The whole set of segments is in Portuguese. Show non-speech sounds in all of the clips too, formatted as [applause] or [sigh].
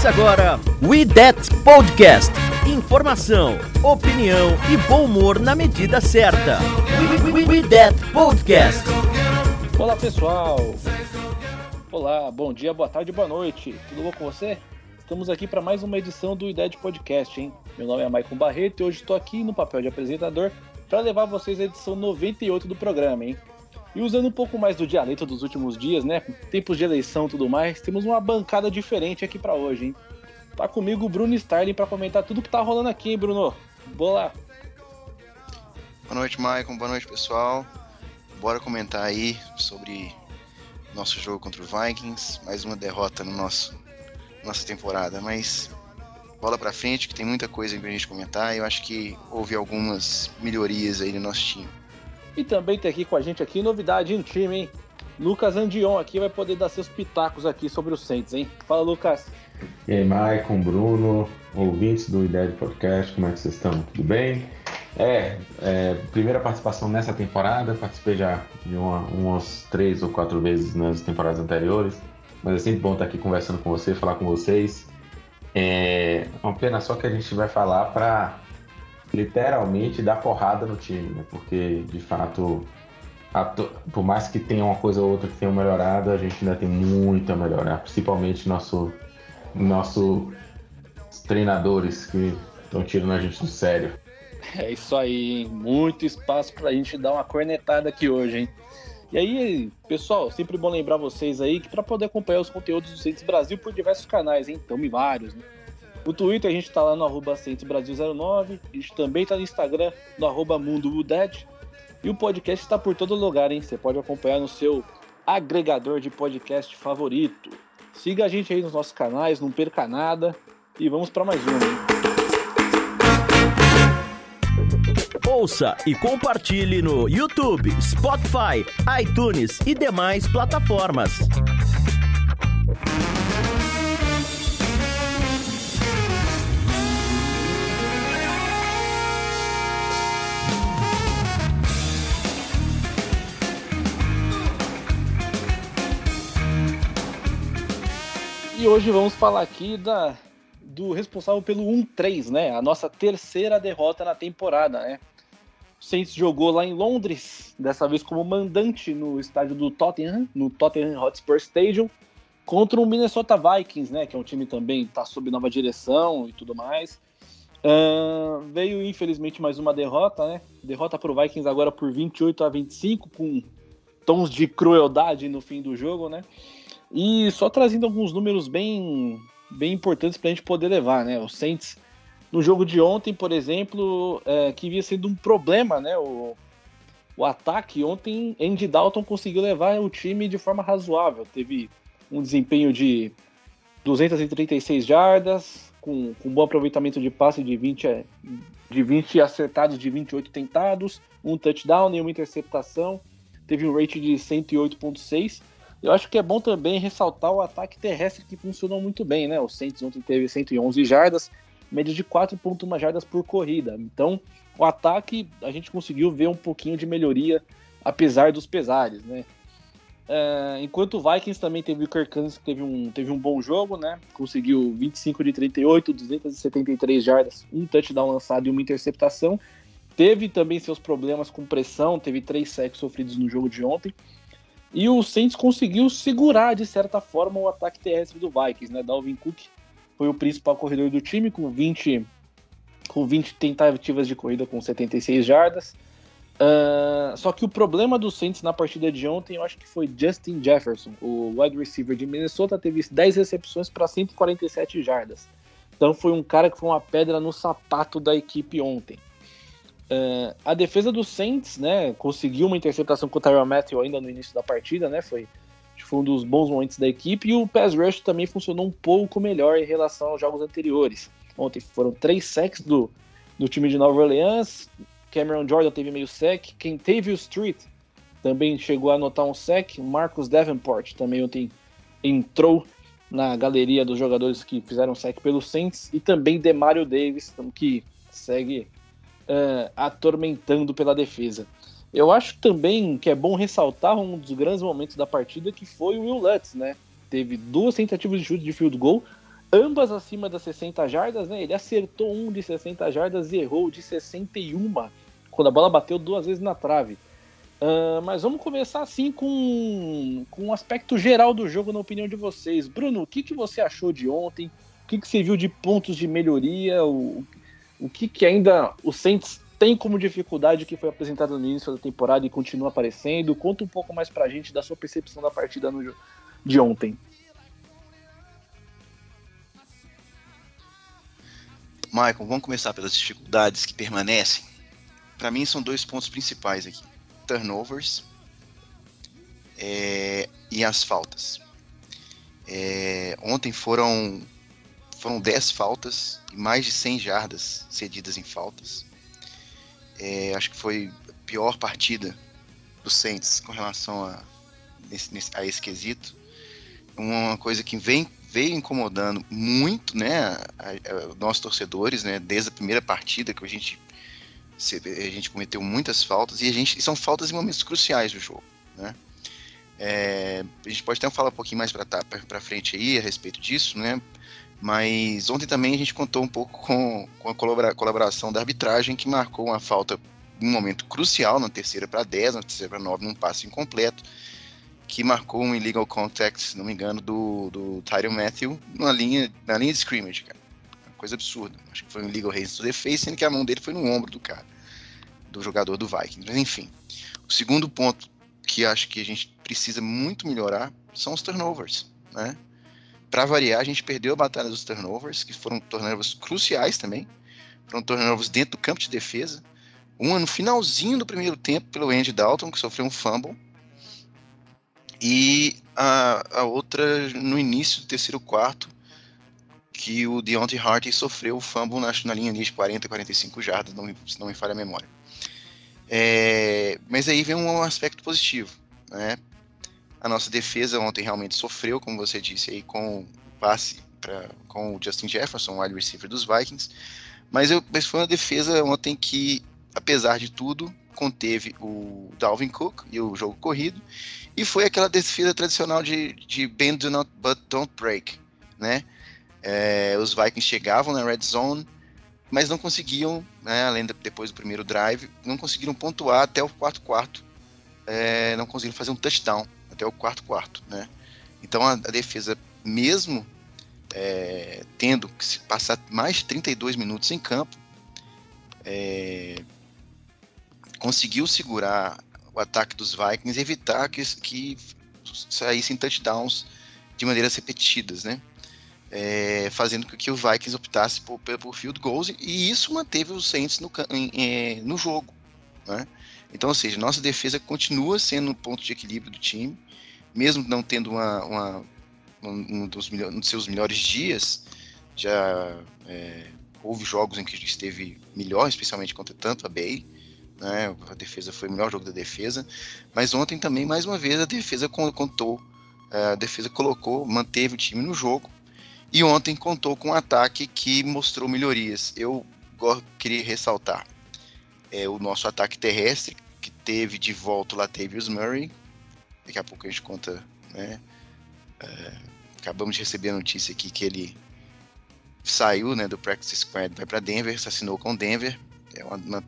Começa agora We That Podcast. Informação, opinião e bom humor na medida certa. We, we, we That Podcast. Olá pessoal! Olá, bom dia, boa tarde, boa noite. Tudo bom com você? Estamos aqui para mais uma edição do IDED Podcast, hein? Meu nome é Maicon Barreto e hoje estou aqui no papel de apresentador para levar vocês a edição 98 do programa, hein? E usando um pouco mais do dialeto dos últimos dias, né? Tempos de eleição e tudo mais, temos uma bancada diferente aqui para hoje, hein? Tá comigo o Bruno Starling para comentar tudo que tá rolando aqui, hein, Bruno? Boa lá! Boa noite, Maicon. Boa noite, pessoal. Bora comentar aí sobre nosso jogo contra o Vikings. Mais uma derrota no nosso nossa temporada, mas bola pra frente que tem muita coisa pra gente comentar. Eu acho que houve algumas melhorias aí no nosso time. E também tem aqui com a gente aqui novidade em time, hein? Lucas Andion aqui vai poder dar seus pitacos aqui sobre os Saints, hein? Fala, Lucas. E aí, Maicon, Bruno, ouvintes do Ideia de Podcast, como é que vocês estão? Tudo bem? É, é, primeira participação nessa temporada, participei já de uma, umas três ou quatro vezes nas temporadas anteriores, mas é sempre bom estar aqui conversando com você, falar com vocês. É uma pena só que a gente vai falar para literalmente dar porrada no time, né? Porque de fato, por mais que tenha uma coisa ou outra que tenha melhorado, a gente ainda tem muito a melhorar, principalmente nosso, nosso treinadores que estão tirando a gente do sério. É isso aí, hein? Muito espaço pra gente dar uma cornetada aqui hoje, hein? E aí, pessoal, sempre bom lembrar vocês aí que para poder acompanhar os conteúdos do Cientes Brasil por diversos canais, hein? Então, vários, né? No Twitter a gente tá lá no arroba Brasil09, a gente também tá no Instagram, no arroba E o podcast está por todo lugar, hein? Você pode acompanhar no seu agregador de podcast favorito. Siga a gente aí nos nossos canais, não perca nada. E vamos para mais um, hein? Ouça e compartilhe no YouTube, Spotify, iTunes e demais plataformas. E hoje vamos falar aqui da, do responsável pelo 1-3, né? A nossa terceira derrota na temporada, né? O Saints jogou lá em Londres, dessa vez como mandante no estádio do Tottenham, no Tottenham Hotspur Stadium, contra o Minnesota Vikings, né? Que é um time também está sob nova direção e tudo mais. Uh, veio infelizmente mais uma derrota, né? Derrota para o Vikings agora por 28 a 25, com tons de crueldade no fim do jogo, né? E só trazendo alguns números bem, bem importantes para a gente poder levar, né? O Saints no jogo de ontem, por exemplo, é, que vinha sendo um problema, né? O, o ataque, ontem Andy Dalton conseguiu levar o time de forma razoável. Teve um desempenho de 236 jardas, com, com bom aproveitamento de passe de 20, é, de 20 acertados, de 28 tentados, um touchdown e uma interceptação. Teve um rate de 108.6. Eu acho que é bom também ressaltar o ataque terrestre que funcionou muito bem, né? O Saints ontem teve 111 jardas, média de 4,1 jardas por corrida. Então, o ataque a gente conseguiu ver um pouquinho de melhoria, apesar dos pesares, né? É, enquanto o Vikings também teve o Kirk Cousins, que teve um, teve um bom jogo, né? Conseguiu 25 de 38, 273 jardas, um touchdown lançado e uma interceptação. Teve também seus problemas com pressão, teve três sacks sofridos no jogo de ontem. E o Saints conseguiu segurar, de certa forma, o ataque terrestre do Vikings, né? Dalvin Cook foi o principal corredor do time, com 20, com 20 tentativas de corrida com 76 jardas. Uh, só que o problema do Saints na partida de ontem, eu acho que foi Justin Jefferson, o wide receiver de Minnesota, teve 10 recepções para 147 jardas. Então foi um cara que foi uma pedra no sapato da equipe ontem. Uh, a defesa do Saints, né, conseguiu uma interceptação com o Tyron Matthew ainda no início da partida, né, foi, foi um dos bons momentos da equipe, e o pass rush também funcionou um pouco melhor em relação aos jogos anteriores. Ontem foram três sacks do, do time de Nova Orleans, Cameron Jordan teve meio sec, quem teve o Street também chegou a anotar um sec, Marcus Davenport também ontem entrou na galeria dos jogadores que fizeram sec pelo Saints, e também Demario Davis, que segue uh, atormentando pela defesa. Eu acho também que é bom ressaltar um dos grandes momentos da partida que foi o Will Lutz, né? Teve duas tentativas de chute de field goal, ambas acima das 60 jardas, né? Ele acertou um de 60 jardas e errou de 61, quando a bola bateu duas vezes na trave. Uh, mas vamos começar assim com, com um aspecto geral do jogo, na opinião de vocês. Bruno, o que, que você achou de ontem? O que, que você viu de pontos de melhoria? O, o que, que ainda o Saints tem como dificuldade que foi apresentado no início da temporada e continua aparecendo? Conta um pouco mais pra gente da sua percepção da partida no, de ontem. Michael, vamos começar pelas dificuldades que permanecem. Para mim são dois pontos principais aqui: turnovers é, e as faltas. É, ontem foram foram 10 faltas e mais de 100 jardas cedidas em faltas. É, acho que foi a pior partida do Saints com relação a, nesse, a esse quesito. Uma coisa que vem, veio incomodando muito né, nossos torcedores, né, desde a primeira partida que a gente, a gente cometeu muitas faltas e, a gente, e são faltas em momentos cruciais do jogo. Né? É, a gente pode até falar um pouquinho mais para frente aí a respeito disso, né? Mas ontem também a gente contou um pouco com, com a colaboração da arbitragem, que marcou uma falta um momento crucial, na terceira para 10, na terceira para 9, num passe incompleto, que marcou um illegal contact, se não me engano, do, do Tyron Matthew na linha, na linha de scrimmage, cara. Uma coisa absurda. Acho que foi um illegal raise to the face, sendo que a mão dele foi no ombro do cara, do jogador do Vikings. Mas enfim, o segundo ponto que acho que a gente precisa muito melhorar são os turnovers, né? Para variar, a gente perdeu a batalha dos turnovers, que foram turnovers cruciais também. Foram turnovers dentro do campo de defesa. Uma no finalzinho do primeiro tempo pelo Andy Dalton, que sofreu um fumble. E a, a outra no início do terceiro quarto, que o Deontay Harty sofreu o fumble na, na linha de 40, 45 jardas, não, se não me falha a memória. É, mas aí vem um aspecto positivo, né? A nossa defesa ontem realmente sofreu, como você disse aí, com o passe pra, com o Justin Jefferson, o wide receiver dos Vikings. Mas, eu, mas foi uma defesa ontem que, apesar de tudo, conteve o Dalvin Cook e o jogo corrido. E foi aquela defesa tradicional de, de bend do not, but don't break, né? É, os Vikings chegavam na red zone, mas não conseguiam, né, além de, depois do primeiro drive, não conseguiram pontuar até o quarto quarto, é, não conseguiram fazer um touchdown até o quarto quarto, né? Então a, a defesa, mesmo é, tendo que passar mais de 32 minutos em campo, é, conseguiu segurar o ataque dos Vikings e evitar que, que saíssem touchdowns de maneiras repetidas, né? É, fazendo com que o Vikings optasse por, por field goals e isso manteve os Saints no, no jogo, né? Então, ou seja, nossa defesa continua sendo um ponto de equilíbrio do time mesmo não tendo uma, uma um, dos, um, dos, seus melhores dias, já é, houve jogos em que esteve melhor, especialmente contra tanto a Bay, né, a defesa foi o melhor jogo da defesa, mas ontem também, mais uma vez, a defesa contou, é, a defesa colocou, manteve o time no jogo, e ontem contou com um ataque que mostrou melhorias. Eu queria ressaltar é, o nosso ataque terrestre, que teve de volta o Latavius Murray, Daqui a pouco a gente conta, né? É, acabamos de receber a notícia aqui que ele saiu, né, do practice squad, vai para Denver, assinou com Denver. É uma, uma,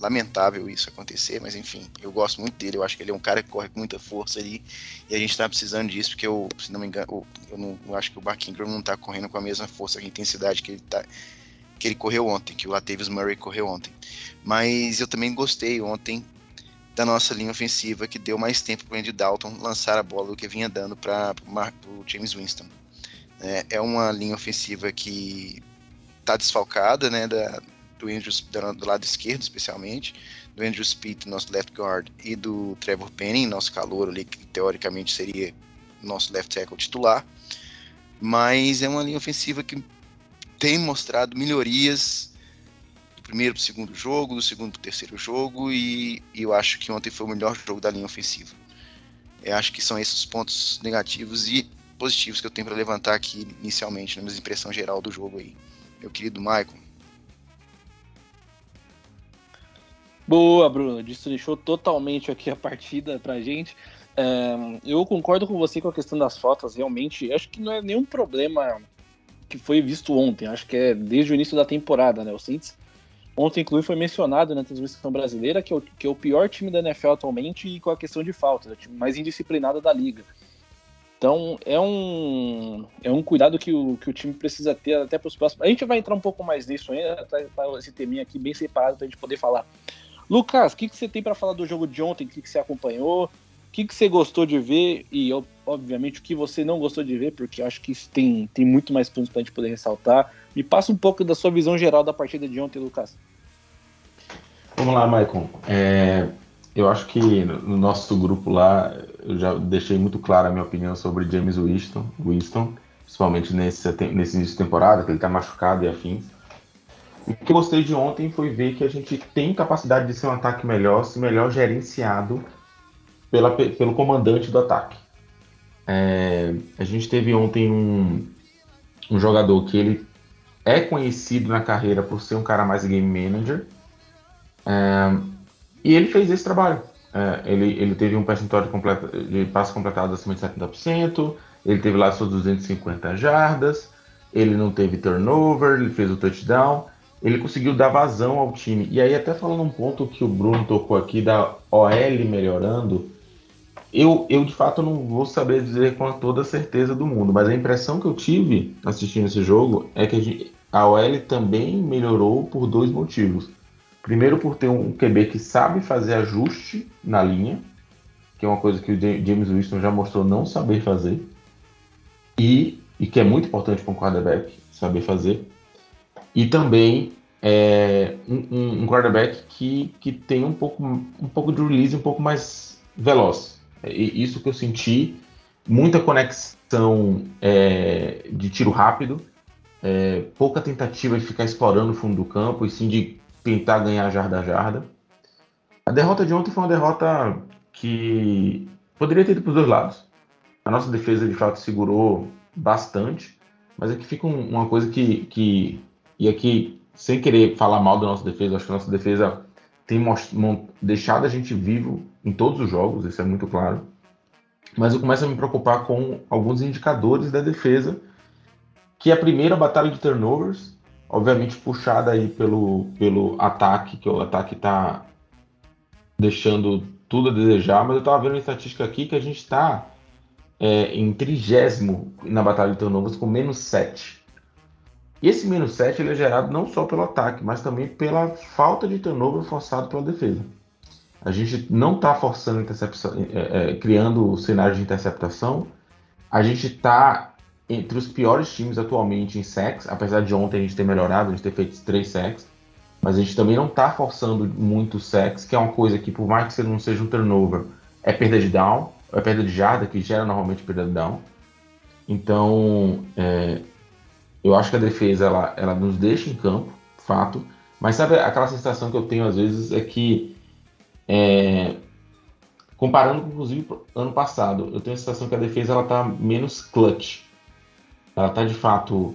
lamentável isso acontecer, mas enfim, eu gosto muito dele. Eu acho que ele é um cara que corre com muita força ali e a gente está precisando disso porque eu, se não me engano, eu, não, eu acho que o Mark Ingram não está correndo com a mesma força, a intensidade que ele tá, que ele correu ontem, que o Latavius Murray correu ontem. Mas eu também gostei ontem da nossa linha ofensiva, que deu mais tempo para o Andy Dalton lançar a bola do que vinha dando para o James Winston. É, é uma linha ofensiva que está desfalcada né, da, do Andrew do lado esquerdo, especialmente, do Andrew Speed, nosso left guard, e do Trevor Penning, nosso calor ali, que teoricamente seria nosso left tackle titular. Mas é uma linha ofensiva que tem mostrado melhorias primeiro para o segundo jogo, do segundo para o terceiro jogo, e, e, eu acho que ontem foi o melhor jogo da linha ofensiva. Eu acho que são esses os pontos negativos e positivos que eu tenho para levantar aqui inicialmente, na minha impressão geral do jogo aí. Meu querido Michael. Boa, Bruno. Deixou totalmente aqui a partida pra gente. É, eu concordo com você com a questão das faltas, realmente. Acho que não é nenhum problema que foi visto ontem. Acho que é desde o início da temporada, né? O Saints ontem, inclusive, foi mencionado na transmissão brasileira que é, o, que é o pior time da NFL atualmente e com a questão de faltas, é o time mais indisciplinado da liga. Então é um, é um cuidado que o, que o time precisa ter até para os próximos. A gente vai entrar um pouco mais nisso ainda, tá, tá esse teminha aqui bem separado para a gente poder falar. Lucas, o que, que você tem para falar do jogo de ontem? O que, que você acompanhou? Que, que você gostou de ver? E, obviamente, o que você não gostou de ver, porque acho que isso tem, tem muito mais pontos para a gente poder ressaltar. Me passa um pouco da sua visão geral da partida de ontem, Lucas. Vamos lá, Maicon. É, eu acho que no nosso grupo lá, eu já deixei muito clara a minha opinião sobre James Winston, Winston principalmente nesse, nesse início de temporada, que ele está machucado e afins. O que eu gostei de ontem foi ver que a gente tem capacidade de ser um ataque melhor, se melhor gerenciado pela, pelo comandante do ataque. É, a gente teve ontem um, um jogador que ele é conhecido na carreira por ser um cara mais game manager. É, e ele fez esse trabalho. É, ele, ele teve um percentual de, completa, de passos completados acima de 70%, ele teve lá suas 250 jardas, ele não teve turnover, ele fez o touchdown ele conseguiu dar vazão ao time. E aí, até falando um ponto que o Bruno tocou aqui da OL melhorando, eu, eu de fato não vou saber dizer com toda a certeza do mundo, mas a impressão que eu tive assistindo esse jogo é que a, gente, a OL também melhorou por dois motivos. Primeiro, por ter um QB que sabe fazer ajuste na linha, que é uma coisa que o James Winston já mostrou não saber fazer, e, e que é muito importante para um quarterback saber fazer. E também é, um, um, quarterback que, que tem um pouco, um pouco de release um pouco mais veloz. É isso que eu senti, muita conexão é, de tiro rápido, é, pouca tentativa de ficar explorando o fundo do campo e sim de tentar ganhar jarda a jarda. A derrota de ontem foi uma derrota que poderia ter ido para os dois lados. A nossa defesa de fato segurou bastante, mas aqui fica uma coisa que, que e aqui, sem querer falar mal da nossa defesa, acho que a nossa defesa tem deixado a gente vivo em todos os jogos, isso é muito claro. Mas eu começo a me preocupar com alguns indicadores da defesa, que é a primeira batalha de turnovers, obviamente puxada aí pelo, pelo ataque, que o ataque está deixando tudo a desejar, mas eu estava vendo uma estatística aqui que a gente está é, em trigésimo na batalha de turnovers com menos 7. E esse menos 7 ele é gerado não só pelo ataque, mas também pela falta de turnover forçado pela defesa. A gente não está forçando interceptação, é, é, criando cenários de interceptação. A gente está entre os piores times atualmente em sacks, apesar de ontem a gente ter melhorado, a gente ter feito três sacks. Mas a gente também não está forçando muito sacks, que é uma coisa que, por mais que não seja um turnover, é perda de down, é perda de jarda, que gera normalmente perda de down. Então, é, eu acho que a defesa ela, ela nos deixa em campo, fato. Mas sabe aquela sensação que eu tenho às vezes é que, é, comparando inclusive ano passado, eu tenho a sensação que a defesa ela tá menos clutch. Ela tá de fato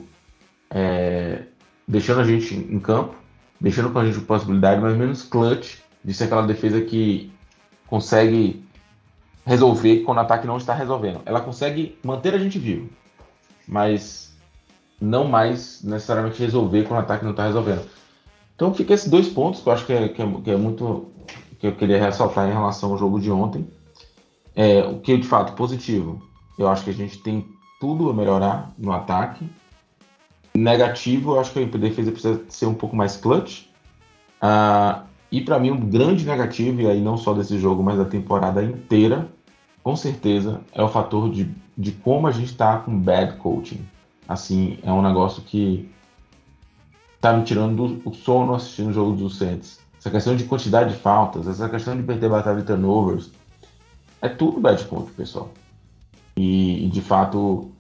é, deixando a gente em campo, deixando com a gente possibilidade, mas menos clutch de ser aquela defesa que consegue resolver quando o ataque não está resolvendo. Ela consegue manter a gente vivo, mas não mais necessariamente resolver quando o ataque não está resolvendo. Então fica esses dois pontos que eu acho que é, que é, que é muito que eu queria ressaltar em relação ao jogo de ontem. É, o que de fato positivo, eu acho que a gente tem tudo a melhorar no ataque. Negativo, eu acho que a defesa precisa ser um pouco mais clutch. Uh, e para mim, um grande negativo, e aí não só desse jogo, mas da temporada inteira, com certeza, é o fator de, de como a gente está com bad coaching assim, é um negócio que tá me tirando o sono assistindo o jogo dos Saints. Essa questão de quantidade de faltas, essa questão de perder batalha de turnovers, é tudo bad point, pessoal. E, e de fato,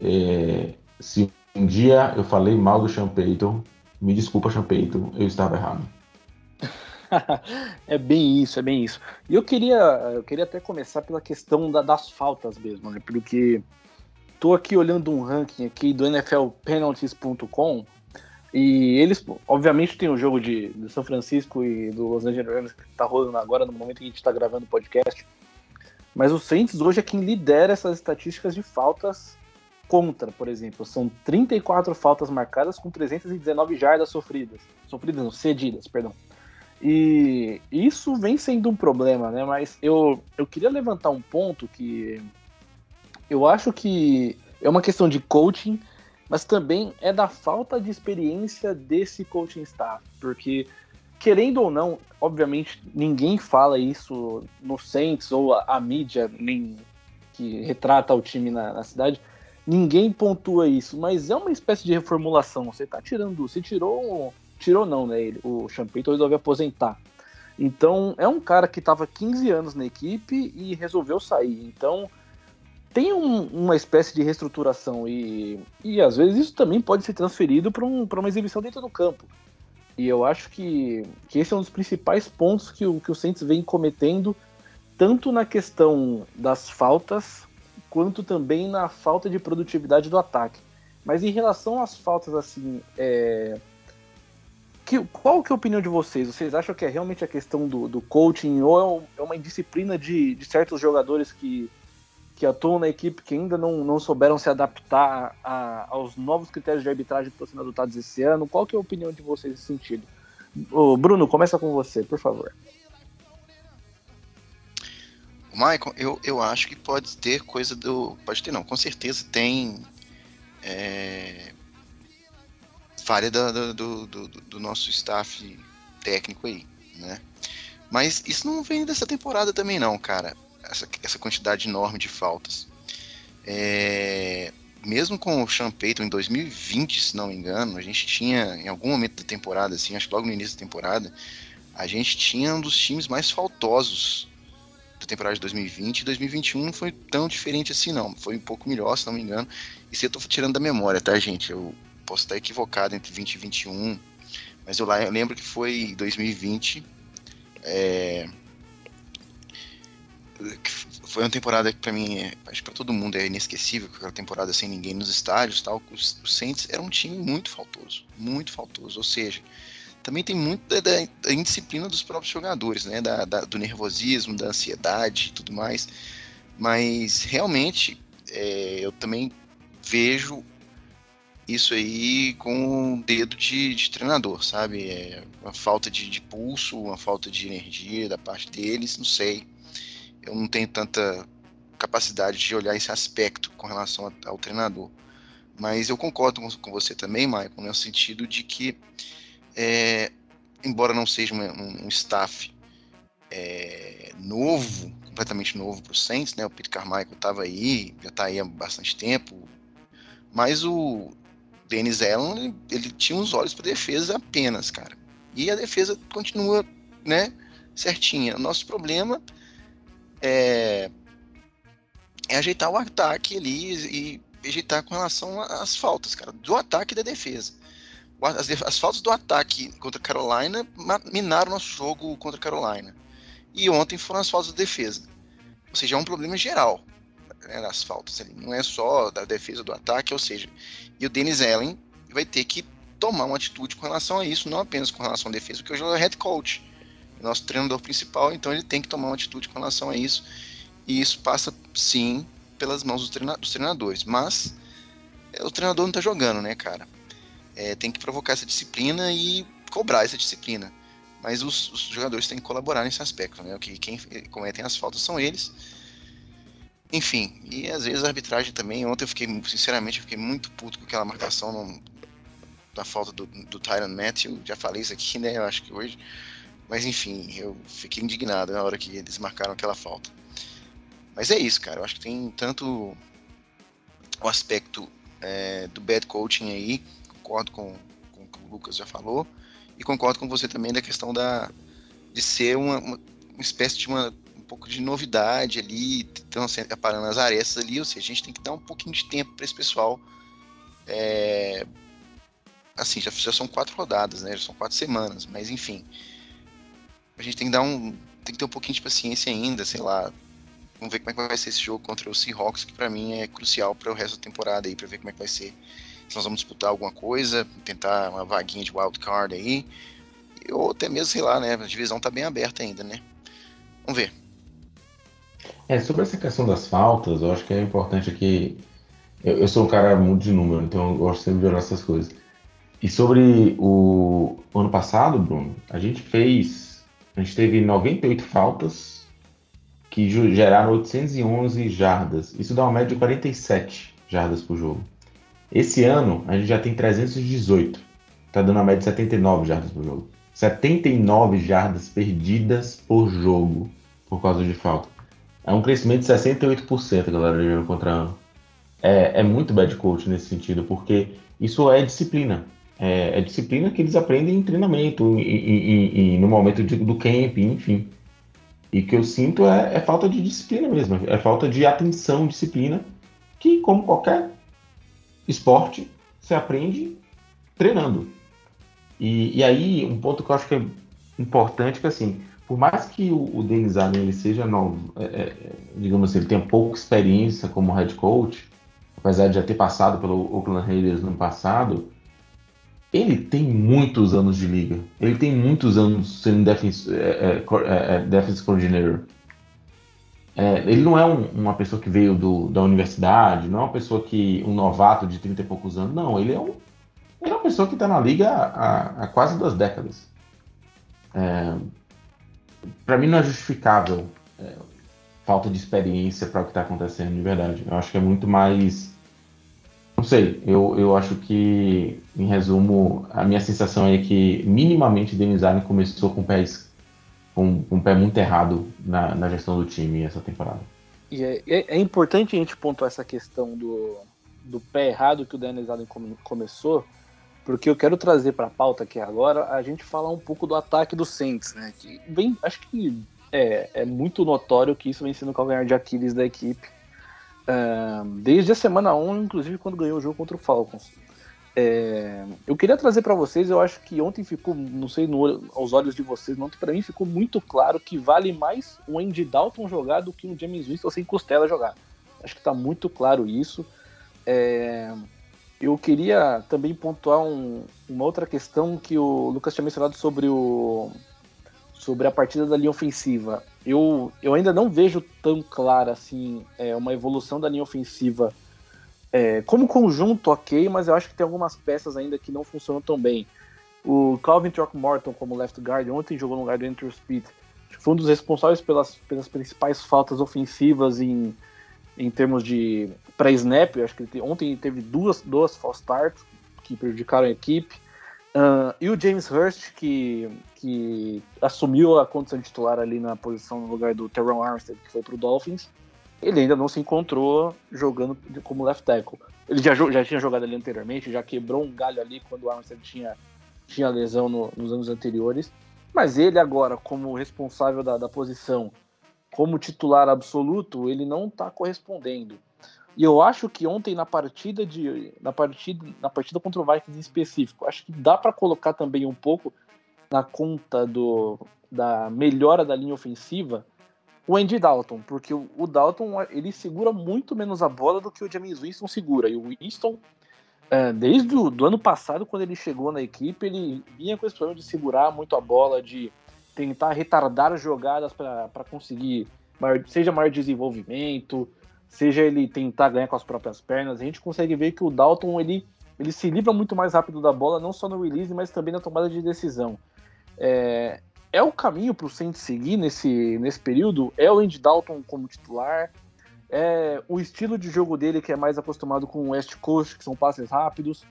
é, se um dia eu falei mal do Sean Payton, me desculpa, Sean Payton, eu estava errado. [laughs] é bem isso, é bem isso. E eu queria, eu queria até começar pela questão da, das faltas mesmo, né? Porque tô aqui olhando um ranking aqui do NFLpenalties.com e eles, obviamente, tem o jogo de, de São Francisco e do Los Angeles Rams que tá rolando agora no momento que a gente está gravando o podcast. Mas o Saints hoje é quem lidera essas estatísticas de faltas contra, por exemplo. São 34 faltas marcadas com 319 jardas sofridas. Sofridas, não, cedidas, perdão. E isso vem sendo um problema, né? Mas eu, eu queria levantar um ponto que eu acho que é uma questão de coaching, mas também é da falta de experiência desse coaching staff. Porque, querendo ou não, obviamente ninguém fala isso no Saints ou a, a mídia nem que retrata o time na, na cidade, ninguém pontua isso, mas é uma espécie de reformulação. Você tá tirando, você tirou tirou não, né? Ele, o Champeito resolveu aposentar. Então, é um cara que estava 15 anos na equipe e resolveu sair. Então, tem um, uma espécie de reestruturação e, e às vezes isso também pode ser transferido para um, uma exibição dentro do campo. E eu acho que, que esse é um dos principais pontos que o, que o Saints vem cometendo, tanto na questão das faltas, quanto também na falta de produtividade do ataque. Mas em relação às faltas, assim, é, que, qual que é a opinião de vocês? Vocês acham que é realmente a questão do, do coaching ou é, é uma indisciplina de, de certos jogadores que, que atuam na equipe que ainda não, não souberam se adaptar a, aos novos critérios de arbitragem que estão sendo adotados esse ano? Qual que é a opinião de vocês nesse sentido? Ô, Bruno, começa com você, por favor. Michael, eu, eu acho que pode ter coisa do. Pode ter, não, com certeza tem é, falha do, do, do, nosso staff técnico aí, né? Mas isso não vem dessa temporada também não, cara. Essa, essa quantidade enorme de faltas. É, mesmo com o Sean Payton em 2020, se não me engano, a gente tinha, em algum momento da temporada, assim, acho que logo no início da temporada, a gente tinha um dos times mais faltosos da temporada de 2020 e 2021 não foi tão diferente assim, não. Foi um pouco melhor, se não me engano. Isso eu tô tirando da memória, tá, gente? Eu posso estar equivocado entre 20 e 21, mas eu, lá, eu lembro que foi 2020. É, foi uma temporada que para mim, é, acho que para todo mundo é inesquecível, aquela temporada sem ninguém nos estádios, tal. Os, os Saints era um time muito faltoso, muito faltoso. Ou seja, também tem muito da, da, da indisciplina dos próprios jogadores, né? Da, da, do nervosismo, da ansiedade e tudo mais. Mas realmente é, eu também vejo isso aí com o dedo de, de treinador, sabe? É uma falta de, de, pulso, uma falta de energia da parte deles, não sei. Eu não tenho tanta capacidade de olhar esse aspecto com relação ao, treinador. Mas eu concordo com, você também, Michael, no sentido de que, é, embora não seja um, um, staff é, novo, completamente novo para o Saints, né? O Peter Carmichael estava aí, já está aí há bastante tempo, mas o, Dennis Allen, ele, ele tinha uns olhos para defesa apenas, cara. E a defesa continua, né, certinha. O nosso problema é ajeitar o ataque ali e ajeitar com relação às faltas, cara, do ataque e da defesa. As, as faltas do ataque contra Carolina minaram nosso jogo contra Carolina. E ontem foram as faltas da defesa. Ou seja, é um problema geral né, nas faltas ali. Não é só da defesa do ataque, ou seja, e o Dennis Allen vai ter que tomar uma atitude com relação a isso, não apenas com relação à defesa, porque hoje é o head coach, nosso treinador principal, então ele tem que tomar uma atitude com relação a isso. E isso passa, sim, pelas mãos dos, treina dos treinadores. Mas é, o treinador não tá jogando, né, cara? É, tem que provocar essa disciplina e cobrar essa disciplina. Mas os, os jogadores têm que colaborar nesse aspecto, né? Que quem cometem as faltas são eles. Enfim, e às vezes a arbitragem também. Ontem eu fiquei, sinceramente, eu fiquei muito puto com aquela marcação no, da falta do, do Tyron Matthew. Já falei isso aqui, né? Eu acho que hoje. Mas enfim, eu fiquei indignado na hora que eles marcaram aquela falta. Mas é isso, cara. Eu acho que tem tanto o aspecto é, do bad coaching aí, concordo com, com, com Lucas já falou, e concordo com você também da questão da, de ser uma, uma, uma espécie de uma, um pouco de novidade ali, estão aparando as arestas ali, ou seja, a gente tem que dar um pouquinho de tempo para esse pessoal. É, assim, já, já são quatro rodadas, né? Já são quatro semanas, mas enfim. A gente tem que dar um. Tem que ter um pouquinho de paciência ainda, sei lá. Vamos ver como é que vai ser esse jogo contra o Seahawks, que para mim é crucial para o resto da temporada aí, para ver como é que vai ser. Se nós vamos disputar alguma coisa, tentar uma vaguinha de wild card aí, ou até mesmo, sei lá, né? A divisão tá bem aberta ainda, né? Vamos ver. É, sobre essa questão das faltas, eu acho que é importante aqui. Eu, eu sou um cara muito de número, então eu gosto sempre de olhar essas coisas. E sobre o ano passado, Bruno, a gente fez. A gente teve 98 faltas que geraram 811 jardas. Isso dá uma média de 47 jardas por jogo. Esse ano a gente já tem 318. Está dando uma média de 79 jardas por jogo. 79 jardas perdidas por jogo por causa de falta. É um crescimento de 68%, galera, de ano contra ano. É, é muito bad coach nesse sentido, porque isso é disciplina. É, é disciplina que eles aprendem em treinamento, e, e, e no momento de, do camp, enfim. E que eu sinto é, é, falta de disciplina mesmo, é falta de atenção, disciplina, que como qualquer esporte, se aprende treinando. E, e aí, um ponto que eu acho que é importante, é que assim, por mais que o, o Denis Allen ele seja novo, é, é, digamos assim, ele tenha pouca experiência como head coach, apesar de já ter passado pelo Oakland Raiders no passado, ele tem muitos anos de liga. Ele tem muitos anos sendo defense, é, é, é, defense coordinator. É, ele não é um, uma pessoa que veio do, da universidade, não é uma pessoa que. um novato de 30 e poucos anos. Não, ele é, um, ele é uma pessoa que está na liga há, há, quase duas décadas. É, para mim não é justificável é, falta de experiência para o que está acontecendo, de verdade. Eu acho que é muito mais não sei, eu, eu acho que, em resumo, a minha sensação é que minimamente Denis Allen começou com, pés, com, com um pé muito errado na, na gestão do time essa temporada. E é, é, é, importante a gente pontuar essa questão do, do pé errado que o Denis Allen come, começou, porque eu quero trazer para a pauta aqui agora a gente falar um pouco do ataque do Saints, né? Que vem, acho que é, é muito notório que isso vem sendo o calcanhar de Aquiles da equipe desde a semana 1, inclusive quando ganhou o jogo contra o Falcons. É, eu queria trazer para vocês, eu acho que ontem ficou, não sei no, aos olhos de vocês, ontem para mim ficou muito claro que vale mais um Andy Dalton jogar do que um James Winston sem costela jogar. Acho que está muito claro isso. É, eu queria também pontuar um, uma outra questão que o Lucas tinha mencionado sobre o, sobre a partida da linha ofensiva. Eu, eu ainda não vejo tão clara assim é, uma evolução da linha ofensiva é, como conjunto, ok, mas eu acho que tem algumas peças ainda que não funcionam tão bem. O Calvin Throckmorton como left guard ontem jogou no lugar do Andrew Speed. Foi um dos responsáveis pelas, pelas principais faltas ofensivas em, em termos de pré-snap. Acho que ele, ontem teve duas, duas false starts que prejudicaram a equipe. Uh, e o James Hurst, que, que assumiu a condição titular ali na posição no lugar do Terron Armstead, que foi para o Dolphins, ele ainda não se encontrou jogando como left tackle. Ele já, já tinha jogado ali anteriormente, já quebrou um galho ali quando o Armstead tinha, tinha lesão no, nos anos anteriores. Mas ele agora, como responsável da, da posição, como titular absoluto, ele não está correspondendo. E eu acho que ontem na partida de na partida na partida contra o Vikings em específico, acho que dá para colocar também um pouco na conta do da melhora da linha ofensiva o Andy Dalton, porque o, o Dalton ele segura muito menos a bola do que o James Winston segura. E o Winston é, desde o do ano passado, quando ele chegou na equipe, ele vinha com esse problema de segurar muito a bola, de tentar retardar jogadas para conseguir maior, seja maior desenvolvimento, seja ele tentar ganhar com as próprias pernas, a gente consegue ver que o Dalton ele, ele se livra muito mais rápido da bola, não só no release, mas também na tomada de decisão. É, é o caminho para o Saints seguir nesse, nesse período? É o Andy Dalton como titular? É o estilo de jogo dele que é mais acostumado com o West Coast, que são passes rápidos?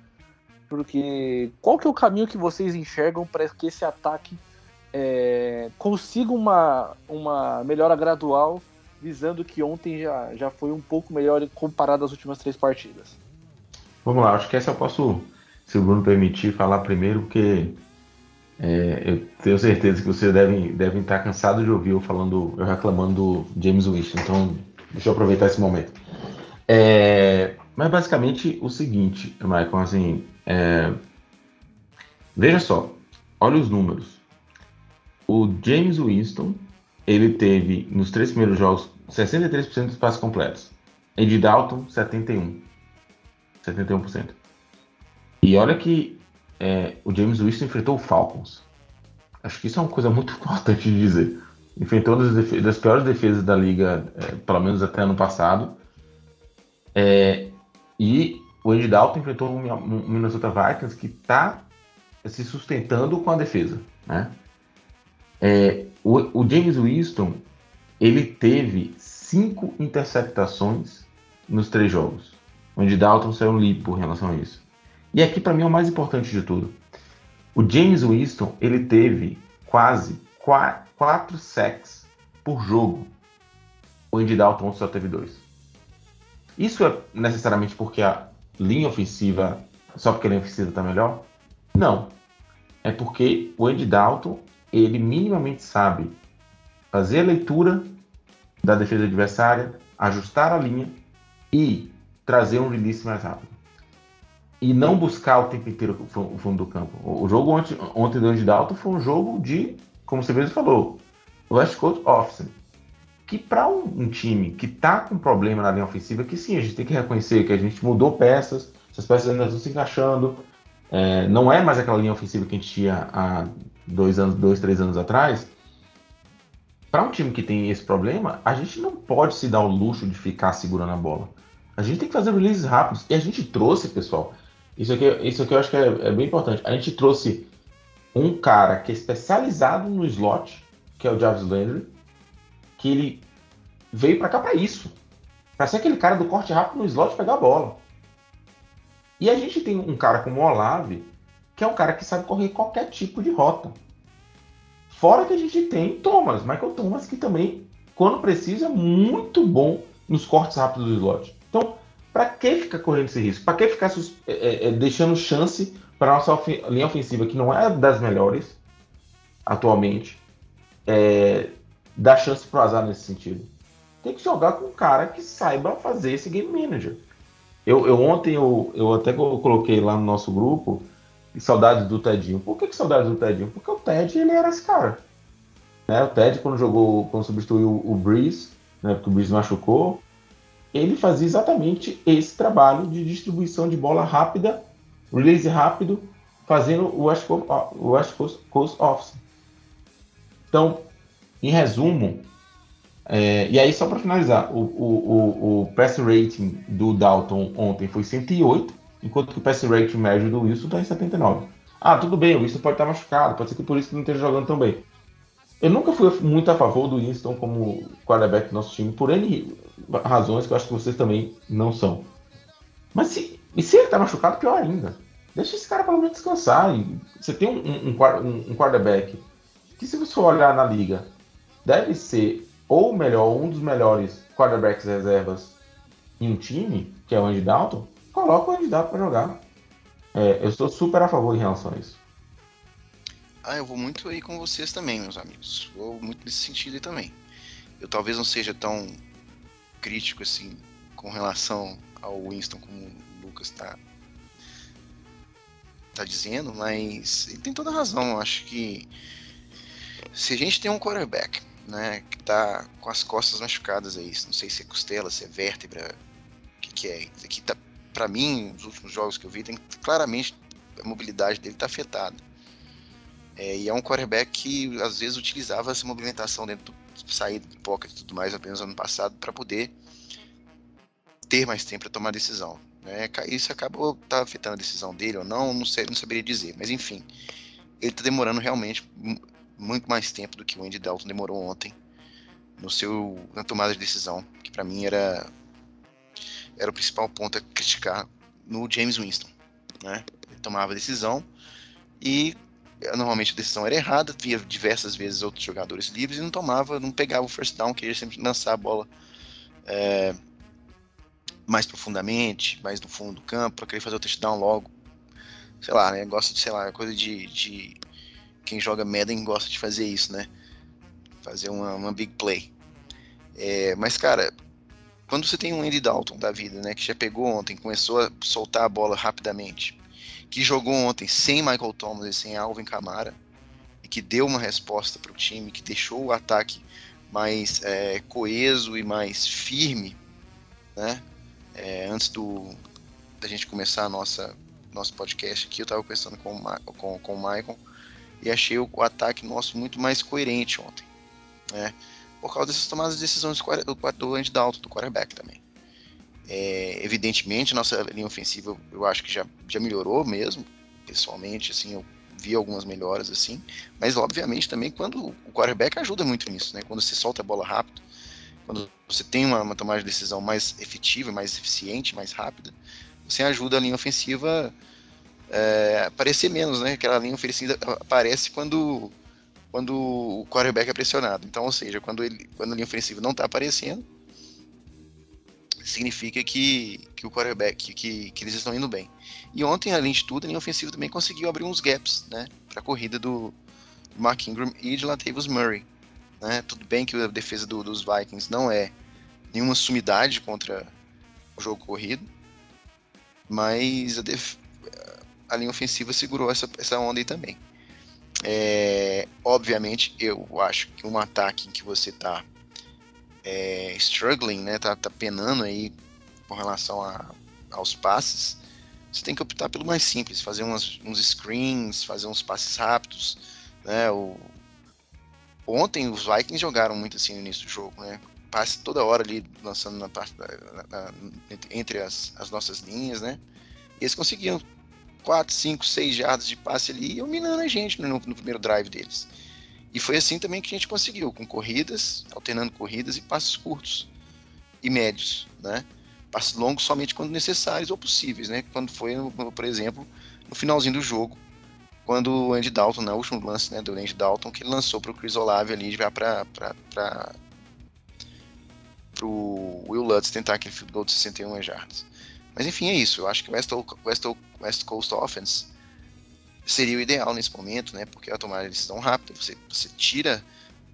Porque qual que é o caminho que vocês enxergam para que esse ataque é, consiga uma, uma melhora gradual visando que ontem já, já foi um pouco melhor comparado às últimas três partidas. Vamos lá, acho que essa eu posso se o Bruno permitir, falar primeiro, porque é, eu tenho certeza que vocês devem, devem estar cansados de ouvir eu falando, eu reclamando do James Winston. Então, deixa eu aproveitar esse momento. É, mas basicamente o seguinte, Michael, assim, é, veja só, olha os números. O James Winston, ele teve nos três primeiros jogos 63% dos passos completos. Andy Dalton, 71. 71%. E olha que é, o James Winston enfrentou o Falcons. Acho que isso é uma coisa muito [laughs] importante de dizer. Enfrentou uma das, das piores defesas da liga, é, pelo menos até ano passado. É, e o Andy Dalton enfrentou um Minnesota Vikings que está se sustentando com a defesa. Né? É, o, o, James Winston ele teve cinco interceptações nos três jogos. O Andy Dalton saiu limpo em relação a isso. E aqui para mim é o mais importante de tudo. O James Winston ele teve quase quatro sacks por jogo. O Andy Dalton só teve dois. Isso é necessariamente porque a linha ofensiva, só porque a linha ofensiva está melhor? Não. É porque o Andy Dalton ele minimamente sabe fazer a leitura da defesa adversária, ajustar a linha e trazer um release mais rápido e não buscar o tempo inteiro o fundo do campo. O jogo ontem, ontem do Dalton foi um jogo de, como você mesmo falou, West Coast Office. Que para um, um, time que está com problema na linha ofensiva, que sim, a gente tem que reconhecer que a gente mudou peças, essas peças ainda estão se encaixando. É, não é mais aquela linha ofensiva que a gente tinha há dois anos, dois, três anos atrás. Para um time que tem esse problema, a gente não pode se dar o luxo de ficar segurando a bola. A gente tem que fazer releases rápidos. E a gente trouxe, pessoal, isso aqui, isso aqui eu acho que é, é bem importante. A gente trouxe um cara que é especializado no slot, que é o Jarvis Landry, que ele veio para cá para isso. Para ser aquele cara do corte rápido no slot pegar a bola. E a gente tem um cara como o Olave, que é um cara que sabe correr qualquer tipo de rota. Fora que a gente tem Thomas, Michael Thomas, que também, quando precisa, é muito bom nos cortes rápidos do slot. Então, para que ficar correndo esse risco? Para que ficar é, é, é, deixando chance para nossa linha ofensiva, que não é das melhores atualmente, é, dar chance para o azar nesse sentido? Tem que jogar com um cara que saiba fazer esse game manager. Eu, eu ontem eu, eu até coloquei lá no nosso grupo saudades do Tedinho. Por que, que saudades do Tedinho? Porque o Ted ele era esse cara. Né? O Ted quando jogou, quando substituiu o Breeze, né? porque o Breeze machucou, ele fazia exatamente esse trabalho de distribuição de bola rápida, release rápido, fazendo o West Coast, o West Coast, Coast Office. Então, em resumo, é, e aí só para finalizar, o, o, o, o pass rating do Dalton ontem foi 108, enquanto que o pass rating médio do Wilson está em 79. Ah, tudo bem, o Wilson pode estar machucado, pode ser que por isso que não esteja jogando tão bem. Eu nunca fui muito a favor do Winston como quarterback do nosso time, por N razões que eu acho que vocês também não são. Mas se, e se ele tá machucado, pior ainda. Deixa esse cara pelo menos descansar. Você tem um, um, um, um quarterback que, se você olhar na liga, deve ser ou melhor, um dos melhores quarterbacks reservas em um time, que é o Andy Dalton, coloca o Andy Dalton para jogar. É, eu estou super a favor em relação a isso. Ah, eu vou muito aí com vocês também, meus amigos. Vou muito nesse sentido aí também. Eu talvez não seja tão crítico assim com relação ao Winston como o Lucas está tá dizendo, mas ele tem toda razão. Eu acho que se a gente tem um quarterback, né, que tá com as costas machucadas aí, não sei se é costela, se é vértebra, o que, que é. Aqui tá, para mim, nos últimos jogos que eu vi, tem claramente a mobilidade dele tá afetada. É, e é um quarterback que às vezes utilizava essa movimentação dentro do saída do pocket e tudo mais apenas ano passado para poder ter mais tempo para tomar decisão. Né? Isso acabou tá afetando a decisão dele ou não, não, sei, não saberia dizer. Mas enfim, ele está demorando realmente muito mais tempo do que o Andy Dalton demorou ontem no seu na tomada de decisão, que para mim era era o principal ponto a criticar no James Winston, né? Ele tomava decisão e normalmente a decisão era errada, via diversas vezes outros jogadores livres e não tomava, não pegava o first down, queria sempre lançar a bola é, mais profundamente, mais no fundo do campo, para querer fazer o touchdown logo. sei lá, né? Gosta de, sei lá, coisa de, de quem joga Madden gosta de fazer isso, né? Fazer uma, uma big play. É, mas, cara, quando você tem um Andy Dalton da vida, né? Que já pegou ontem, começou a soltar a bola rapidamente, que jogou ontem sem Michael Thomas e sem Alvin Kamara, e que deu uma resposta para o time, que deixou o ataque mais é, coeso e mais firme, né? É, antes do da gente começar a nossa nosso podcast aqui, eu estava conversando com, o com, com o Michael e achei o, o, ataque nosso muito mais coerente ontem, né? Por causa dessas tomadas de decisões do, do, Andy Dalton, do quarterback também. É, evidentemente, nossa linha ofensiva eu acho que já, já melhorou mesmo, pessoalmente, assim, eu vi algumas melhoras assim, mas obviamente também quando o quarterback ajuda muito nisso, né? Quando você solta a bola rápido, quando você tem uma, uma tomada de decisão mais efetiva, mais eficiente, mais rápida, você ajuda a linha ofensiva é, aparecer menos, né? Aquela linha ofensiva aparece quando quando o quarterback é pressionado. Então, ou seja, quando ele quando a linha ofensiva não está aparecendo, significa que, que o quarterback, que, que eles estão indo bem. E ontem, além de tudo, a linha ofensiva também conseguiu abrir uns gaps, né, para a corrida do Mark Ingram e de Latavius Murray. Né? Tudo bem que a defesa do, dos Vikings não é nenhuma sumidade contra o jogo corrido, mas a, def... a linha ofensiva segurou essa, essa onda aí também. É, obviamente, eu acho que um ataque em que você está é, struggling, né, tá, tá penando aí com relação a, aos passes, você tem que optar pelo mais simples, fazer umas, uns screens, fazer uns passes rápidos, né, o... Ontem os Vikings jogaram muito assim no início do jogo, né, passe toda hora ali lançando na parte da, na, na, entre as, as nossas linhas, né, e eles conseguiam 4, 5, 6 jardas de passe ali, dominando a gente no, no primeiro drive deles. E foi assim também que a gente conseguiu, com corridas, alternando corridas e passos curtos e médios, né? Passos longos somente quando necessários ou possíveis, né? Quando foi, por exemplo, no finalzinho do jogo, quando o Andy Dalton, no último lance né, do Andy Dalton, que ele lançou para o Chris Olave ali já para o Will Lutz tentar aquele field goal de 61 jardas. Mas enfim, é isso. Eu acho que West, West, West Coast Offense seria o ideal nesse momento, né? Porque a tomada de decisão rápida, você, você tira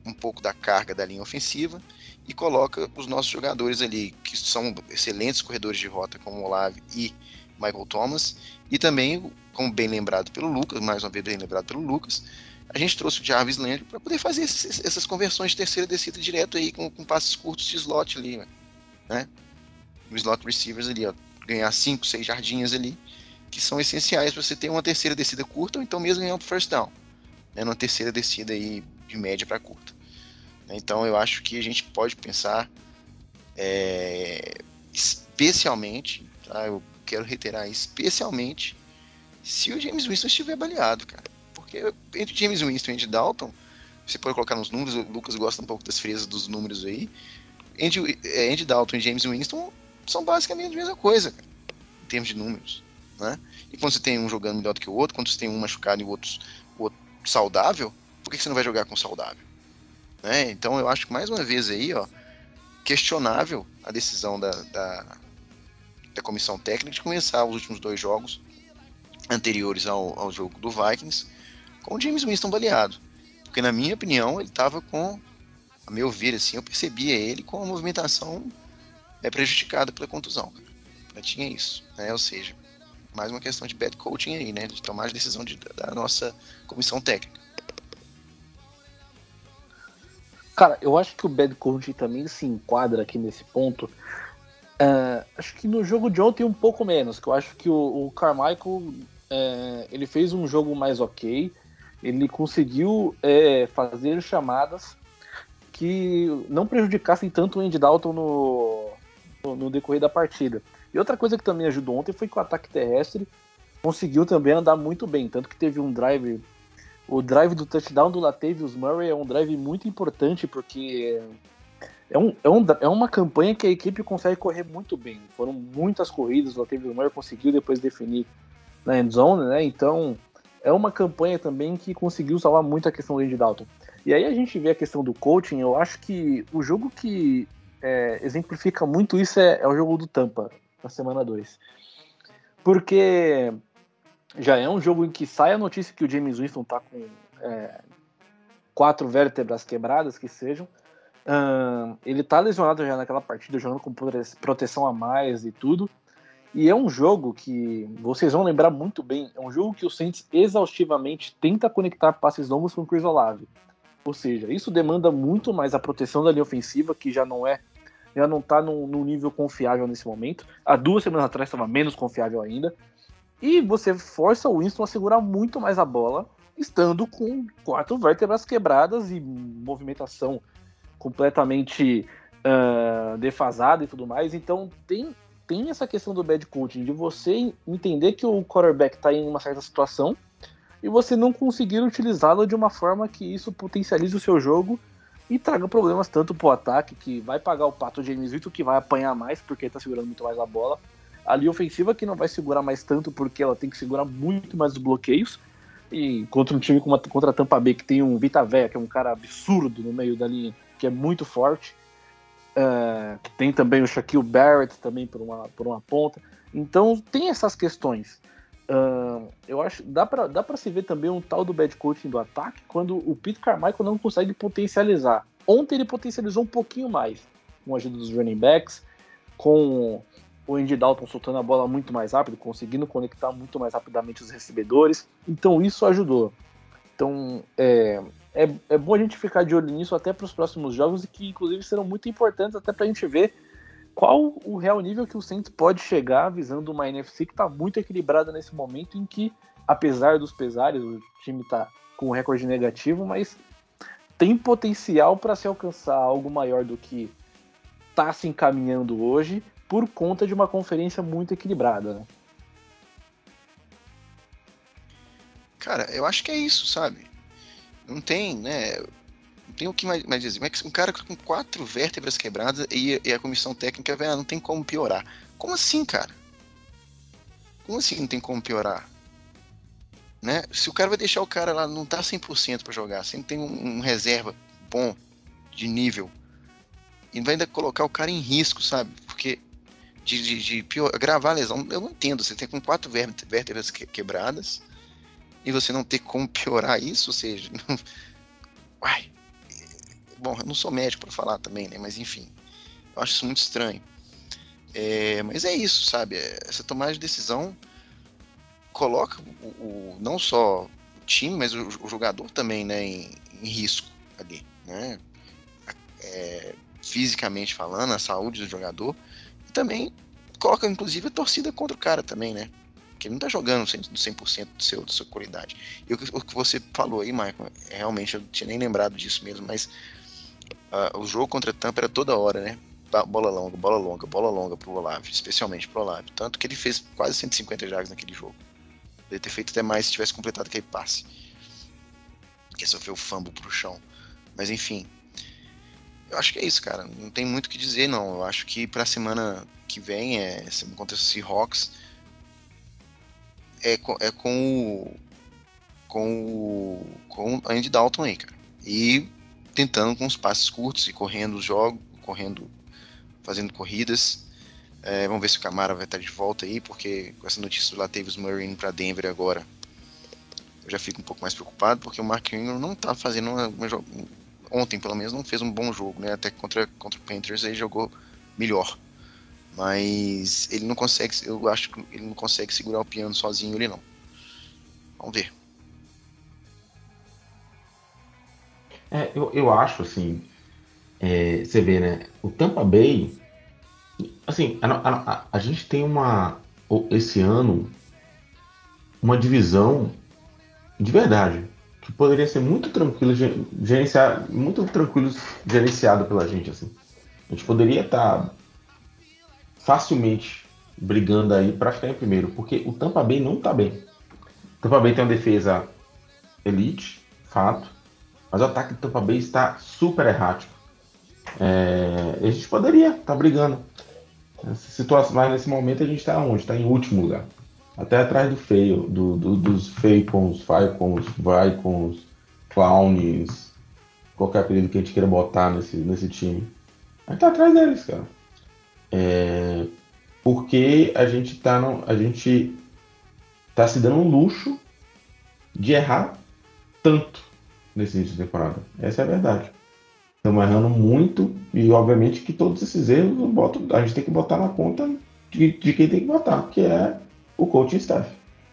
um pouco da carga da linha ofensiva e coloca os nossos jogadores ali, que são excelentes corredores de rota, como Olave e Michael Thomas, e também, como bem lembrado pelo Lucas, mais uma vez bem lembrado pelo Lucas, a gente trouxe o Jarvis Landry para poder fazer esses, essas conversões de terceira descida direto aí, com, com passes curtos de slot ali, né? No slot receivers ali, ó, ganhar 5, 6 jardinhas ali, que são essenciais para você ter uma terceira descida curta ou então mesmo ganhar um first down, né, numa terceira descida aí de média para curta. Então eu acho que a gente pode pensar é, especialmente, tá, eu quero reiterar, especialmente se o James Winston estiver baleado, cara. Porque entre James Winston e Andy Dalton, você pode colocar nos números, o Lucas gosta um pouco das fresas dos números aí. Andy, é, Andy Dalton e James Winston são basicamente a mesma coisa, cara, em termos de números. Né? E quando você tem um jogando melhor do que o outro, quando você tem um machucado e o outro, o outro saudável, por que você não vai jogar com saudável? Né? Então eu acho que mais uma vez aí, ó, questionável a decisão da, da, da comissão técnica de começar os últimos dois jogos anteriores ao, ao jogo do Vikings com o James Winston baleado. Porque na minha opinião ele estava com, a meu ver assim, eu percebia ele com a movimentação é, prejudicada pela contusão. Já tinha isso, né? Ou seja, mais uma questão de bad coaching aí, né? De tomar a decisão de, da nossa comissão técnica. Cara, eu acho que o bad coaching também se enquadra aqui nesse ponto. Uh, acho que no jogo de ontem um pouco menos, que eu acho que o, o Carmichael uh, ele fez um jogo mais ok, ele conseguiu uh, fazer chamadas que não prejudicassem tanto o Andy Dalton no, no, decorrer da partida. E outra coisa que também ajudou ontem foi que o ataque terrestre conseguiu também andar muito bem, tanto que teve um drive, o drive do touchdown do Latavius Murray é um drive muito importante porque é, um, é, um, é uma campanha que a equipe consegue correr muito bem. Foram muitas corridas, o Latavius Murray conseguiu depois definir na end zone, né? Então é uma campanha também que conseguiu salvar muito a questão do Andy Dalton. E aí a gente vê a questão do coaching, eu acho que o jogo que é, exemplifica muito isso é, é o jogo do Tampa na semana 2. Porque já é um jogo em que sai a notícia que o James Winston tá com é, quatro vértebras quebradas, que sejam. Uh, ele tá lesionado já naquela partida, jogando com proteção a mais e tudo. E é um jogo que vocês vão lembrar muito bem. É um jogo que o Saints exaustivamente tenta conectar passes longos com o Chris Olave. Ou seja, isso demanda muito mais a proteção da linha ofensiva, que já não é, já não tá num, num nível confiável nesse momento. Há duas semanas atrás estava menos confiável ainda. E você força o Winston a segurar muito mais a bola, estando com quatro vértebras quebradas e movimentação completamente uh, defasada e tudo mais. Então tem, tem essa questão do bad coaching, de você entender que o quarterback está em uma certa situação e você não conseguir utilizá-lo de uma forma que isso potencialize o seu jogo e traga problemas tanto para o ataque, que vai pagar o pato James Vitor, que vai apanhar mais porque está segurando muito mais a bola, a linha ofensiva que não vai segurar mais tanto porque ela tem que segurar muito mais os bloqueios. E contra um time como a, contra a Tampa Bay, que tem um Vita Véia, que é um cara absurdo no meio da linha, que é muito forte. Uh, que tem também o Shaquille Barrett também por uma, por uma ponta. Então tem essas questões. Uh, eu acho dá para dá para se ver também um tal do bad coaching do ataque quando o Pete Carmichael não consegue potencializar. Ontem ele potencializou um pouquinho mais com a ajuda dos running backs, com o Andy Dalton soltando a bola muito mais rápido, conseguindo conectar muito mais rapidamente os recebedores. Então isso ajudou. Então é, é, é bom a gente ficar de olho nisso até para os próximos jogos e que inclusive serão muito importantes até para a gente ver qual o real nível que o Saints pode chegar visando uma NFC que está muito equilibrada nesse momento em que, apesar dos pesares, o time está com um recorde negativo, mas tem potencial para se alcançar algo maior do que está se encaminhando hoje por conta de uma conferência muito equilibrada. Né? Cara, eu acho que é isso, sabe? Não tem, né? Não tem o que mais, dizer. Mas um cara com quatro vértebras quebradas e, e a comissão técnica, velho, não tem como piorar. Como assim, cara? Como assim não tem como piorar? Né? Se o cara vai deixar o cara lá, não tá 100% para jogar, sempre tem um, um reserva bom, de nível, e vai ainda colocar o cara em risco, sabe? Porque de, de, de pior, gravar a lesão, eu não entendo. Você tem com quatro vértebras quebradas e você não ter como piorar isso, ou seja, não... [laughs] Uai. Bom, eu não sou médico para falar também, né? Mas enfim, eu acho isso muito estranho. É, mas é isso, sabe? É, essa tomada de decisão coloca o, o não só o time, mas o, o jogador também, né, em, em risco ali, né? É, fisicamente falando, a saúde do jogador também coloca, inclusive, a torcida contra o cara também, né? Porque ele não tá jogando 100%, 100 do seu, da sua qualidade. E o que, o que você falou aí, Michael, é, realmente eu não tinha nem lembrado disso mesmo, mas uh, o jogo contra a Tampa era toda hora, né? Bola longa, bola longa, bola longa pro Olave, especialmente pro Olave. Tanto que ele fez quase 150 jogos naquele jogo. Poderia ter feito até mais se tivesse completado aquele passe. Porque sofreu fumble pro chão. Mas enfim, eu acho que é isso, cara. Não tem muito o que dizer, não. Eu acho que pra semana que vem, é, contra o Seahawks, é, com, é com o. Com o. Com o Andy Dalton aí, cara. E tentando com os passes curtos e correndo os jogos, correndo, fazendo corridas. É, vamos ver se o Camara vai estar de volta aí, porque com essa notícia do Latavius Murray indo pra Denver agora, eu já fico um pouco mais preocupado, porque o Mark Ingram não tá fazendo uma, uma, ontem pelo menos não fez um bom jogo, né? Até contra, contra o Panthers ele jogou melhor. Mas ele não consegue, eu acho que ele não consegue segurar o piano sozinho ele não. Vamos ver. É, eu, eu acho assim, é, você vê, né? O Tampa Bay, assim, a, a, a, a gente tem uma esse ano uma divisão de verdade que poderia ser muito tranquilo gerenciar, muito tranquilo gerenciado pela gente assim. A gente poderia estar tá facilmente brigando aí para ficar em primeiro, porque o Tampa Bay não está bem. O Tampa Bay tem uma defesa elite, fato, mas o ataque do Tampa Bay está super errático. É, a gente poderia estar tá brigando. Essa situação, mas nesse momento a gente está onde? Está em último lugar. Até atrás do feio, do, do, dos Falcons, Falcons, Vikings, Clowns, qualquer apelido que a gente queira botar nesse, nesse time. A gente tá atrás deles, cara. É, porque a gente tá no, a gente tá se dando um luxo de errar tanto nesse início de temporada. Essa é a verdade. Estamos errando muito e, obviamente, que todos esses erros boto, a gente tem que botar na conta de, de quem tem que botar, que é o coaching staff.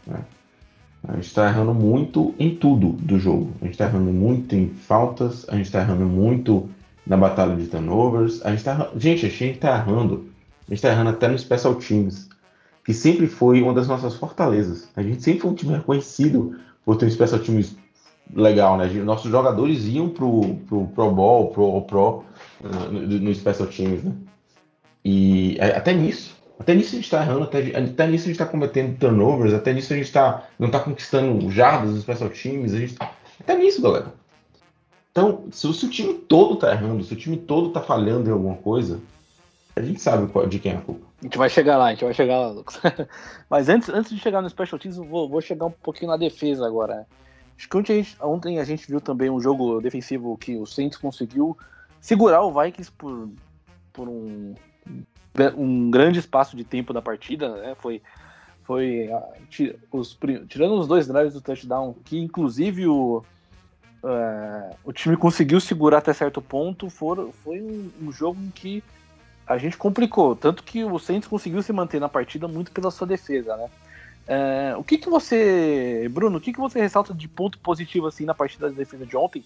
Né? A gente está errando muito em tudo do jogo. A gente está errando muito em faltas, a gente está errando muito na batalha de turnovers. A gente tá, gente, a gente está errando. A gente está errando até no Special Teams, que sempre foi uma das nossas fortalezas. A gente sempre foi um time reconhecido por ter um Special Teams legal, né? Nossos jogadores iam pro, pro Pro Bowl, Pro Pro no, no Special Teams, né? E é, até nisso, até nisso a gente está errando, até, até nisso a gente está cometendo turnovers, até nisso a gente tá, não está conquistando jardas no Special Teams, a gente, até nisso, galera. Então, se o, time todo está errando, se o time todo está falhando em alguma coisa, a gente sabe qual, de quem é a culpa. A gente vai chegar lá, a gente vai chegar lá, Lucas. [laughs] Mas antes, antes de chegar no Special Teams, eu vou, vou chegar um pouquinho na defesa agora. Acho que ontem a, gente, ontem a gente viu também um jogo defensivo que o Saints conseguiu segurar o Vikings por, por um, um grande espaço de tempo da partida, né? Foi, foi os, tirando os dois drives do touchdown, que inclusive o, uh, o time conseguiu segurar até certo ponto, for, foi um, um, jogo em que a gente complicou, tanto que o Saints conseguiu se manter na partida muito pela sua defesa, né? É, o que, que você, Bruno, o que, que você ressalta de ponto positivo assim na partida da defesa de ontem?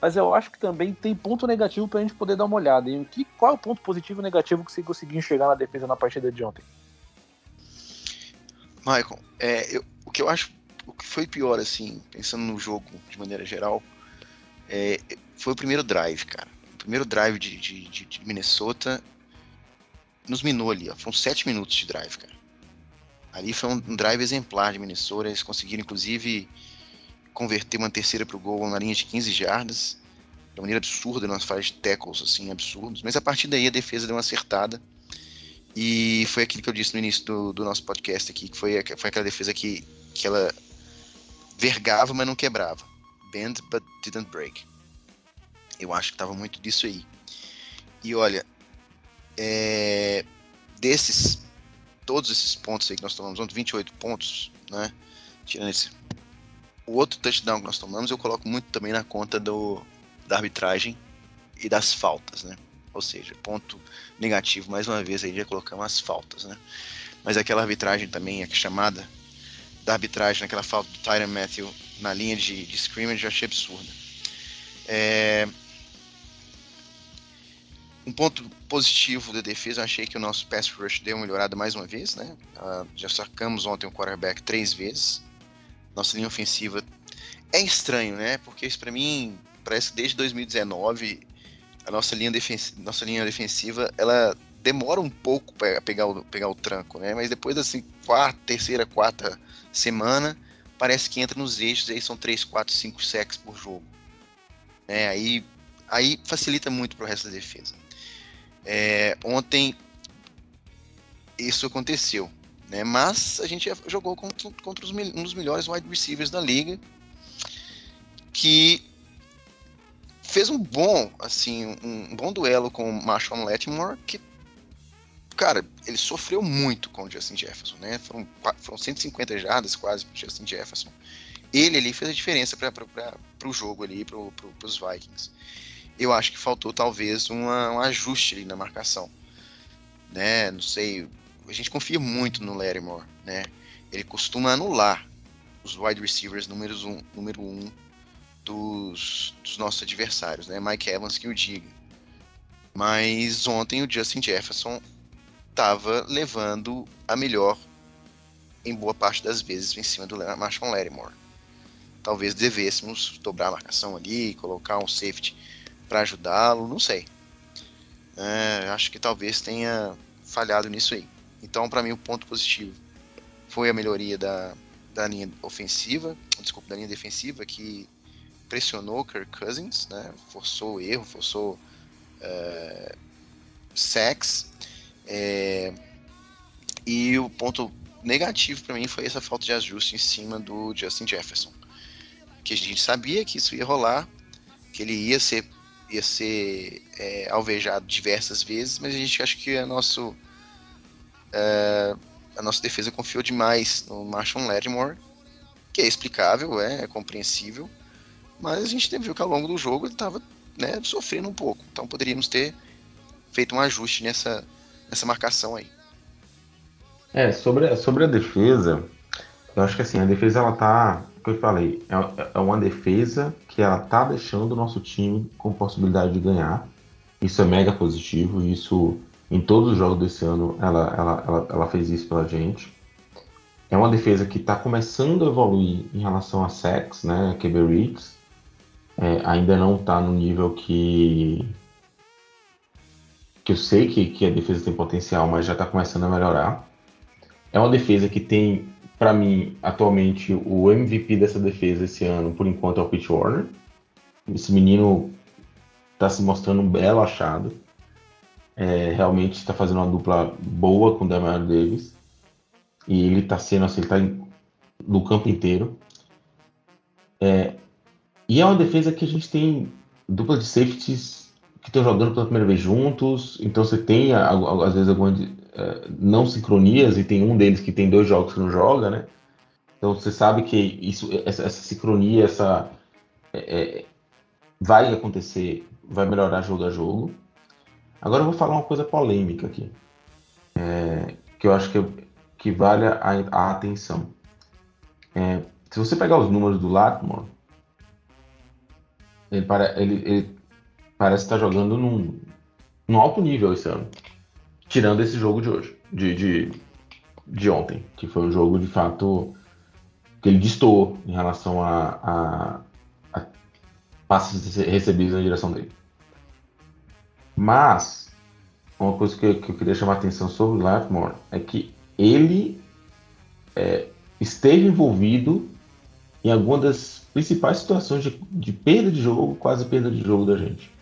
Mas eu acho que também tem ponto negativo para a gente poder dar uma olhada. E que, qual é o ponto positivo e negativo que você conseguiu enxergar na defesa na partida de ontem? Michael, é, eu, o que eu acho, o que foi pior, assim, pensando no jogo de maneira geral, é, foi o primeiro drive, cara. O primeiro drive de, de, de Minnesota nos minou ali, ó. Foram sete minutos de drive, cara. Ali foi um, drive exemplar de Minnesota. Eles conseguiram, inclusive, converter uma terceira para o gol na linha de 15 jardas. De maneira absurda, nós faz tackles assim, absurdos. Mas a partir daí a defesa deu uma acertada. E foi aquilo que eu disse no início do, do nosso podcast aqui, que foi, foi aquela defesa que, que ela vergava, mas não quebrava. Bend, but didn't break. Eu acho que tava muito disso aí. E olha, é, desses todos esses pontos aí que nós tomamos, 28 pontos, né? Tirando esse. O outro touchdown que nós tomamos, eu coloco muito também na conta do, da arbitragem e das faltas, né? Ou seja, ponto negativo, mais uma vez, aí já colocamos as faltas, né? Mas aquela arbitragem também, a chamada da arbitragem, naquela falta do Tyron Matthew na linha de, de scrimmage, eu achei absurda. É, um ponto positivo da defesa, eu achei que o nosso pass rush deu uma melhorada mais uma vez, né? Uh, já sacamos ontem o quarterback três vezes. Nossa linha ofensiva é estranho, né? Porque isso para mim parece que desde 2019 a nossa linha, defensiva, nossa linha defensiva ela demora um pouco para pegar o, pegar o tranco, né? Mas depois assim, quarta, terceira, quarta semana, parece que entra nos eixos, aí são 3, 4, 5 sacks por jogo. É, aí, aí facilita muito para o resto da defesa. É, ontem isso aconteceu, né? Mas a gente jogou contra, contra um dos melhores wide receivers da liga, que fez um bom, assim, um bom duelo com o Marshall Latimore, que, cara, ele sofreu muito com o Justin Jefferson, né? Foram, foram 150 jardas quase para Justin Jefferson. Ele ali fez a diferença para o jogo ali, para os Vikings eu acho que faltou talvez uma, um ajuste ali na marcação. Né? Não sei, a gente confia muito no Lattimore, né? Ele costuma anular os wide receivers números um, número um dos, dos nossos adversários, né? Mike Evans que o diga. Mas ontem o Justin Jefferson estava levando a melhor em boa parte das vezes em cima do Marshall Lattimore. Talvez devêssemos dobrar a marcação ali, colocar um safety para ajudá-lo, não sei. É, acho que talvez tenha falhado nisso aí. Então, para mim, o ponto positivo foi a melhoria da, da linha ofensiva, desculpa, da linha defensiva, que pressionou Kirk Cousins, né? forçou o erro, forçou é, sacks. É, e o ponto negativo para mim foi essa falta de ajuste em cima do Justin Jefferson. Que a gente sabia que isso ia rolar, que ele ia ser ia ser é, alvejado diversas vezes, mas a gente acha que é nosso. É, a nossa defesa confiou demais no Marshall Lattimore, que é explicável, é, é compreensível, mas a gente viu que ao longo do jogo ele estava né, sofrendo um pouco, então poderíamos ter feito um ajuste nessa, nessa marcação aí. É, sobre, sobre a defesa, eu acho que assim, a defesa ela tá, como eu falei, é, é uma defesa que ela tá deixando o nosso time com possibilidade de ganhar. Isso é mega positivo, isso em todos os jogos desse ano ela, ela, ela, ela fez isso pela gente. É uma defesa que está começando a evoluir em relação a sex, né, QB Riggs. É, ainda não está no nível que que eu sei que, que a defesa tem potencial, mas já está começando a melhorar. É uma defesa que tem, para mim, atualmente, o MVP dessa defesa esse ano, por enquanto, é o Pitch Warner. Esse menino está se mostrando um belo achado. É, realmente está fazendo uma dupla boa com o Damian Davis. E ele está sendo assim, ele tá no campo inteiro. É, e é uma defesa que a gente tem dupla de safeties que estão jogando pela primeira vez juntos, então você tem às vezes algumas uh, não sincronias e tem um deles que tem dois jogos que não joga, né? Então você sabe que isso, essa, essa sincronia, essa é, é, vai acontecer, vai melhorar jogo a jogo. Agora eu vou falar uma coisa polêmica aqui, é, que eu acho que, que vale a, a atenção. É, se você pegar os números do Latmore, ele, ele, ele parece estar jogando num, num alto nível esse ano. Tirando esse jogo de hoje, de, de, de ontem, que foi um jogo de fato que ele destoou em relação a, a, a passes recebidos na direção dele. Mas, uma coisa que, que eu queria chamar a atenção sobre o Latimore é que ele é, esteve envolvido em alguma das principais situações de, de perda de jogo, quase perda de jogo da gente.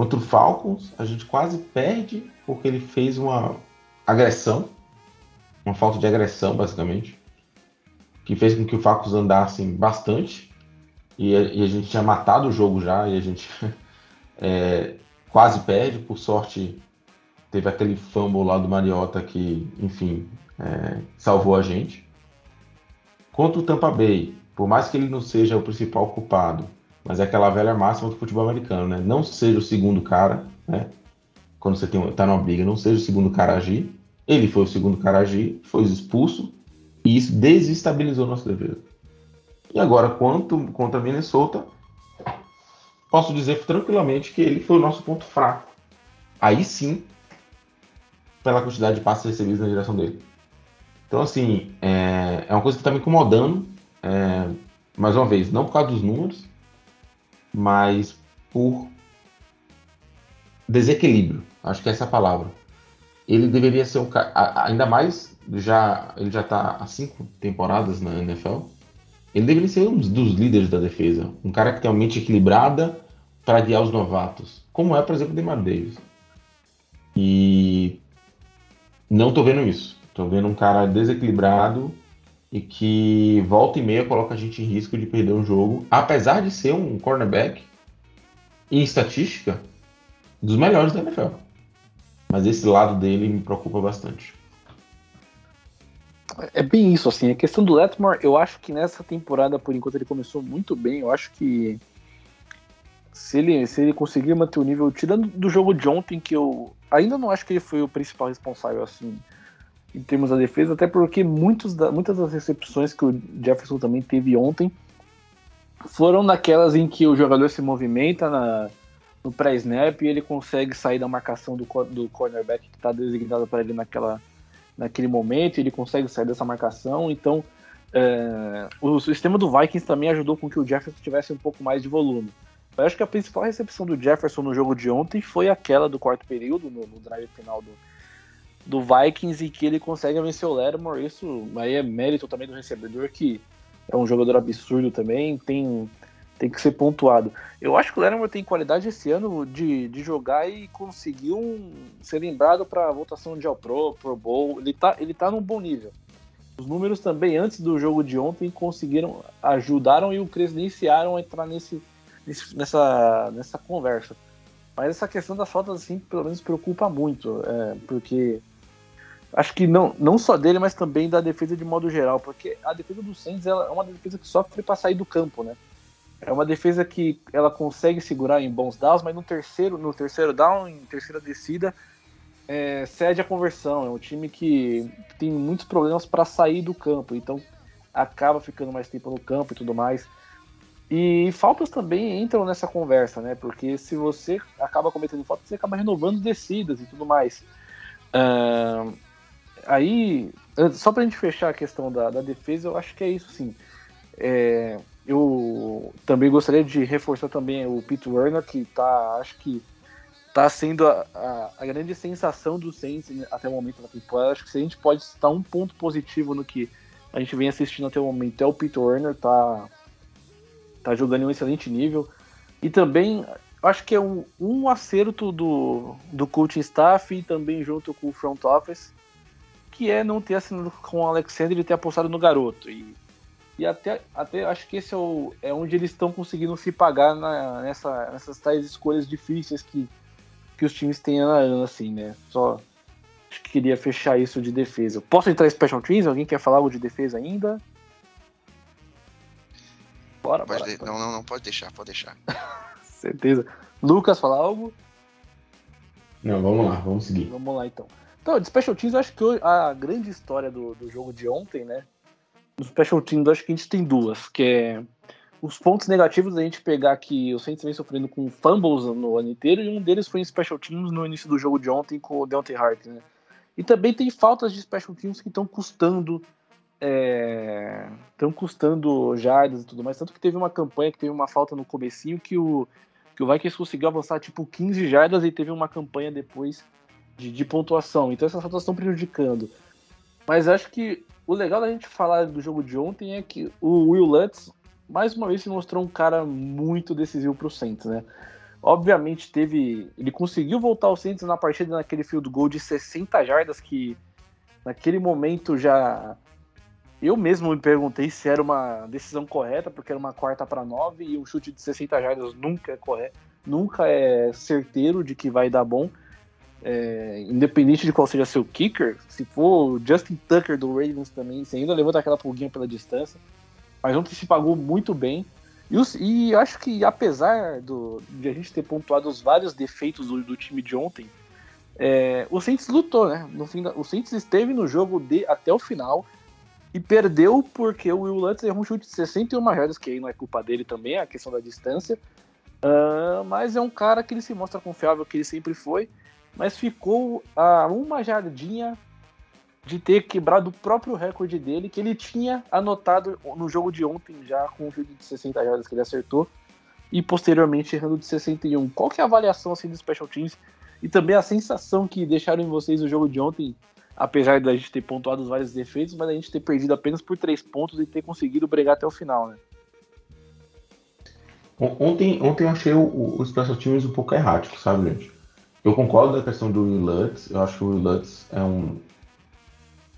Contra o Falcons, a gente quase perde porque ele fez uma agressão, uma falta de agressão, basicamente, que fez com que o Falcons andasse bastante e a, e a gente tinha matado o jogo já e a gente [laughs] é, quase perde. Por sorte, teve aquele fumble lá do Mariota que, enfim, é, salvou a gente. Contra o Tampa Bay, por mais que ele não seja o principal culpado, mas é aquela velha máxima do futebol americano, né? Não seja o segundo cara, né? Quando você tem, tá numa briga, não seja o segundo cara a agir. Ele foi o segundo cara a agir, foi expulso, e isso desestabilizou nossa defesa. E agora, quanto contra Minnesota, posso dizer tranquilamente que ele foi o nosso ponto fraco. Aí sim, pela quantidade de passes recebidos na direção dele. Então, assim, é, é uma coisa que está me incomodando. É, mais uma vez, não por causa dos números, mas por desequilíbrio. Acho que essa é a palavra. Ele deveria ser um cara, ainda mais já ele já está há cinco temporadas na NFL. Ele deveria ser um dos líderes da defesa, um cara que tem uma mente equilibrada para guiar os novatos, como é, por exemplo, o Demar Davis. E não estou vendo isso. Estou vendo um cara desequilibrado e que volta e meia coloca a gente em risco de perder um jogo, apesar de ser um cornerback em estatística dos melhores da NFL. Mas esse lado dele me preocupa bastante. É bem isso, assim. A questão do Letmore, eu acho que nessa temporada, por enquanto, ele começou muito bem. Eu acho que se ele, se ele conseguir manter o nível, tirando do jogo de ontem, que eu ainda não acho que ele foi o principal responsável, assim, em termos da defesa, até porque muitos da, muitas das recepções que o Jefferson também teve ontem foram naquelas em que o jogador se movimenta na, no pré-snap e ele consegue sair da marcação do, do cornerback que está designado para ele naquela, naquele momento, ele consegue sair dessa marcação. Então, é, o sistema do Vikings também ajudou com que o Jefferson tivesse um pouco mais de volume. Eu acho que a principal recepção do Jefferson no jogo de ontem foi aquela do quarto período, no, no drive final do, do Vikings e que ele consegue vencer o Lattimore. Isso aí é mérito também do recebedor, que é um jogador absurdo também, tem, tem que ser pontuado. Eu acho que o Lattimore tem qualidade esse ano de, de jogar e conseguiu um, ser lembrado para a votação de All-Pro, Pro Bowl. Ele tá, ele tá num bom nível. Os números também, antes do jogo de ontem, conseguiram, ajudaram e o credenciaram a entrar nesse, nesse, nessa, nessa conversa. Mas essa questão das faltas, assim, pelo menos preocupa muito, é, porque acho que não, não só dele, mas também da defesa de modo geral, porque a defesa do Saints ela é uma defesa que sofre para sair do campo, né? É uma defesa que ela consegue segurar em bons downs, mas no terceiro, no terceiro down, em terceira descida, é, cede a conversão. É um time que tem muitos problemas para sair do campo, então acaba ficando mais tempo no campo e tudo mais. E faltas também entram nessa conversa, né? Porque se você acaba cometendo faltas, você acaba renovando descidas e tudo mais. Uh, aí, só pra gente fechar a questão da, da, defesa, eu acho que é isso sim. É, eu também gostaria de reforçar também o Pete Werner, que tá, acho que tá sendo a, a, a, grande sensação do Saints até o momento da temporada. Acho que se a gente pode citar um ponto positivo no que a gente vem assistindo até o momento é o Pete Werner, tá tá jogando em um excelente nível. E também acho que é um, um acerto do, do coaching staff e também junto com o front office, que é não ter assinado com o Alexander e ter apostado no garoto. E, e até, até acho que esse é, o, é onde eles estão conseguindo se pagar na, nessa, nessas tais escolhas difíceis que, que os times têm ano a ano, assim, né? Só acho que queria fechar isso de defesa. Posso entrar em Special Teams? Alguém quer falar algo de defesa ainda? Bora, pode bora, de... Não, não, não, pode deixar, pode deixar. [laughs] Certeza. Lucas, falar algo? Não, vamos lá, vamos seguir. Vamos lá então. Então, de Special Teams, eu acho que a grande história do, do jogo de ontem, né? No Special Teams, eu acho que a gente tem duas, que é os pontos negativos da gente pegar que o Saints vem sofrendo com fumbles no ano inteiro, e um deles foi em Special Teams no início do jogo de ontem com o Deontay Hart, né? E também tem faltas de Special Teams que estão custando estão é, custando jardas e tudo mais. Tanto que teve uma campanha que teve uma falta no comecinho que o, que o Vikings conseguiu avançar tipo 15 jardas e teve uma campanha depois de, de pontuação. Então essas faltas estão prejudicando. Mas acho que o legal da gente falar do jogo de ontem é que o Will Lutz mais uma vez se mostrou um cara muito decisivo para o Saints, né? Obviamente teve, ele conseguiu voltar ao Saints na partida naquele field goal de 60 jardas que naquele momento já eu mesmo me perguntei se era uma decisão correta, porque era uma quarta para nove e um chute de 60 jardas nunca é correto, nunca é certeiro de que vai dar bom. É, independente de qual seja seu kicker, se for o Justin Tucker do Ravens também, você ainda levanta aquela pulguinha pela distância. Mas ontem se pagou muito bem. E, os, e acho que apesar do, de a gente ter pontuado os vários defeitos do, do time de ontem, é, o Saints lutou, né? No fim da, o Saints esteve no jogo de, até o final e perdeu porque o Will Lutz errou um chute de 61 jardas, que aí não é culpa dele também, é a questão da distância. Uh, mas é um cara que ele se mostra confiável, que ele sempre foi, mas ficou a uma jardinha de ter quebrado o próprio recorde dele, que ele tinha anotado no jogo de ontem já com um chute de 60 jardas que ele acertou, e posteriormente errando de 61. Qual que é a avaliação assim do Special Teams e também a sensação que deixaram em vocês o jogo de ontem apesar da gente ter pontuado os vários defeitos, mas a gente ter perdido apenas por três pontos e ter conseguido brigar até o final, né? Ontem, ontem eu achei o, o Special Teams um pouco errático, sabe, gente? Eu concordo da questão do Will Lutz, eu acho que o Will Lutz é um,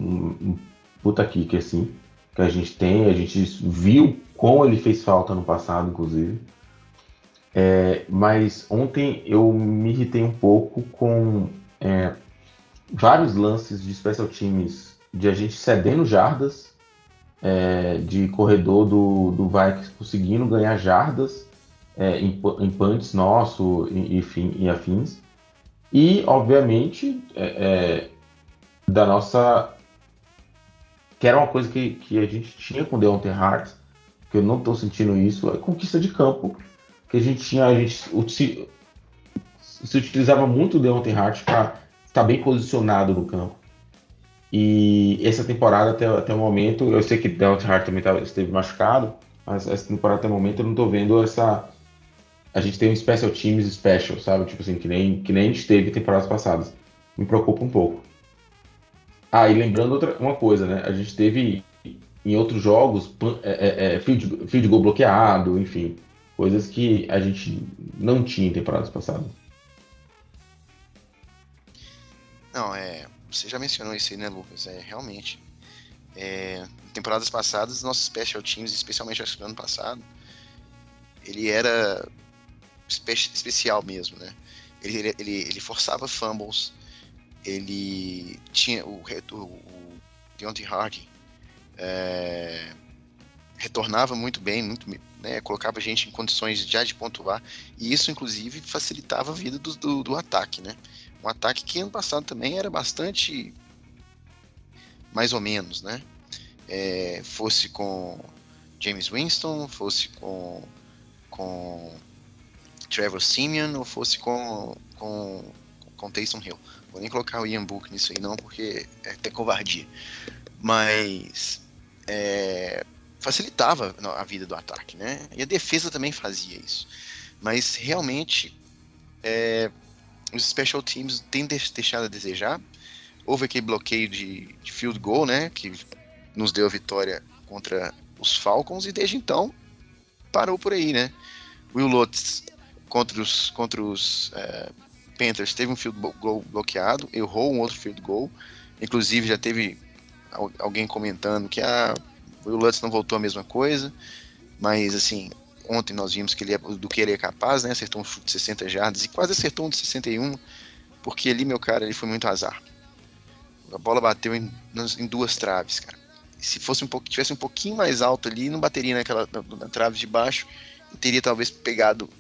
um, um puta kicker, assim, que a gente tem, a gente viu como ele fez falta no passado, inclusive. É, mas ontem eu me irritei um pouco com é, vários lances de special teams de a gente cedendo jardas, é, de corredor do, do Vikings conseguindo ganhar jardas é, em, em punts nosso e, e, e afins. E, obviamente, é, é, da nossa. Que era uma coisa que, que a gente tinha com o Deontay Hart, que eu não estou sentindo isso, é conquista de campo. Que a gente tinha. A gente se, se utilizava muito o Deontay Hart para está bem posicionado no campo. E essa temporada, até, até o momento, eu sei que Delta Hart também tá, esteve machucado, mas essa temporada até o momento eu não estou vendo essa. A gente tem um special teams special, sabe? Tipo assim, que nem, que nem a gente teve temporadas passadas. Me preocupa um pouco. Ah, e lembrando outra, uma coisa, né? A gente teve em outros jogos é, é, é, field, field goal bloqueado, enfim. Coisas que a gente não tinha em temporadas passadas. Não, é. Você já mencionou isso aí, né, Lucas? É realmente. É, temporadas passadas, nossos special teams, especialmente acho que no ano passado, ele era espe especial mesmo, né? Ele, ele, ele forçava fumbles, ele tinha o, o, o Deontay Hardy é, retornava muito bem, muito, né, colocava a gente em condições já de pontuar, e isso inclusive facilitava a vida do, do, do ataque, né? Um ataque que ano passado também era bastante mais ou menos, né? É, fosse com James Winston, fosse com, com Trevor Simeon ou fosse com, com, com Taysom Hill. Vou nem colocar o Ian Book nisso aí não, porque é até covardia. Mas é, facilitava a vida do ataque, né? E a defesa também fazia isso. Mas realmente é, os special teams têm deixado a desejar. Houve aquele bloqueio de, de, field goal, né? Que nos deu a vitória contra os Falcons e desde então parou por aí, né? Will Lutz contra os, contra os é, Panthers teve um field goal bloqueado, errou um outro field goal. Inclusive já teve alguém comentando que ah, o Lutz não voltou a mesma coisa, mas assim, ontem nós vimos que ele é, do que ele é capaz, né? Acertou um chute de 60 jardas e quase acertou um de 61, porque ali, meu cara, ele foi muito azar. A bola bateu em, em duas traves, cara. Se fosse um pouco, tivesse um pouquinho mais alto ali, não bateria naquela na, na trave de baixo e teria talvez pegado,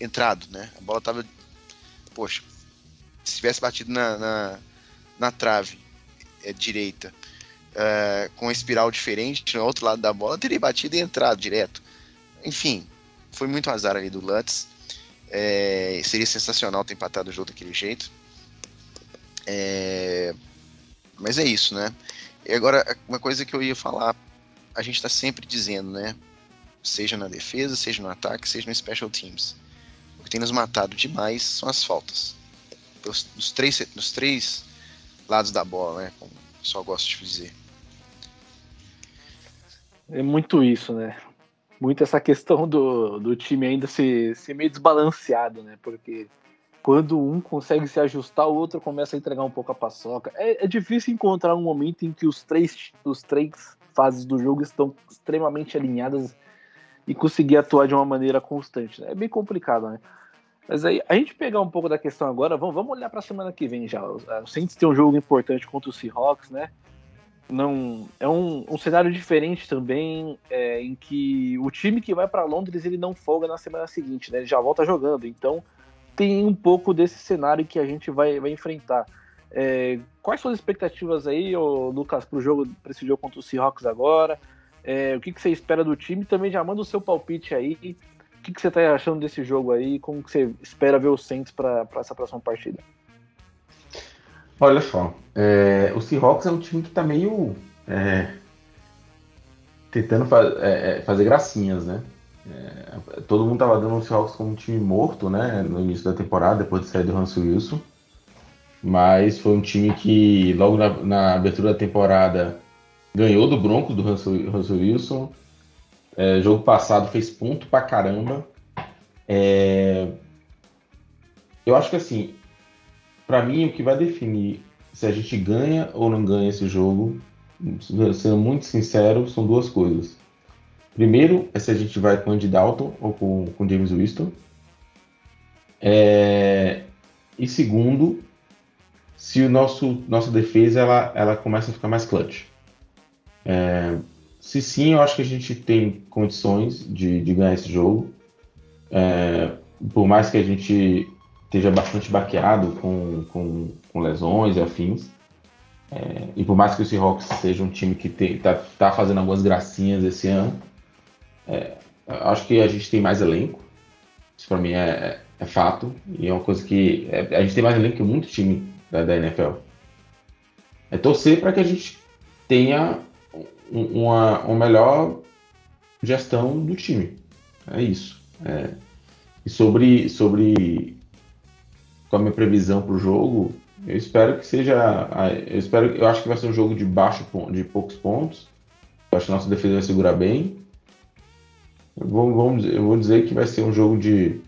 entrado, né? A bola tava, poxa, se tivesse batido na, na, na trave é, direita, é, com uma espiral diferente no outro lado da bola, teria batido e entrado direto. Enfim, foi muito azar ali do Lutz. É, seria sensacional ter empatado o jogo daquele jeito. É, mas é isso, né? E agora, uma coisa que eu ia falar, a gente está sempre dizendo, né? Seja na defesa, seja no ataque, seja no special teams. O que tem nos matado demais são as faltas. Nos, nos três, nos três lados da bola, né? Como só gosto de dizer. É muito isso, né? muito essa questão do, do time ainda ser, ser meio desbalanceado, né? Porque quando um consegue se ajustar, o outro começa a entregar um pouco a paçoca. É, é difícil encontrar um momento em que os três, os três fases do jogo estão extremamente alinhadas e conseguir atuar de uma maneira constante. Né? É bem complicado, né? Mas aí, a gente pegar um pouco da questão agora, vamos, vamos olhar para a semana que vem já. O Saints tem um jogo importante contra o Seahawks, né? não é um, um cenário diferente também, é, em que o time que vai para Londres ele não folga na semana seguinte, né? Ele já volta jogando. Então tem um pouco desse cenário que a gente vai, vai enfrentar. É, quais são as expectativas aí, ô, Lucas, para jogo, para esse jogo contra o Seahawks agora? É, o que, que, você espera do time? Também já manda o seu palpite aí. O que, que você está achando desse jogo aí? Como que você espera ver o Saints para essa próxima partida? Olha só, é, o Seahawks é um time que tá meio é, tentando fa é, é fazer gracinhas, né? É, todo mundo tava dando o Seahawks como um time morto, né? No início da temporada, depois de sair do Russell Wilson. Mas foi um time que logo na, na abertura da temporada ganhou do Broncos do Russell, Russell Wilson. É, jogo passado fez ponto pra caramba. eu acho que assim, para mim, o que vai definir se a gente ganha ou não ganha esse jogo, sendo muito sincero, são duas coisas. Primeiro é se a gente vai com Andy Dalton ou com, com James Winston. É... E segundo, se o nosso nossa defesa ela, ela começa a ficar mais clutch. É... Se sim, eu acho que a gente tem condições de, de ganhar esse jogo. É... Por mais que a gente esteja bastante baqueado com, com, com lesões e afins. É, e por mais que o Seahawks seja um time que está tá fazendo algumas gracinhas esse ano, é, acho que a gente tem mais elenco. Isso para mim é, é, fato. E é uma coisa que. É, a gente tem mais elenco que muito time da, da NFL. É torcer para que a gente tenha uma, uma melhor gestão do time. É isso. É, e sobre, sobre com a minha previsão para o jogo, eu espero que seja. Eu espero, eu acho que vai ser um jogo de baixo, de poucos pontos. Eu acho que a nossa defesa vai segurar bem. Eu vou, eu vou dizer que vai ser um jogo de,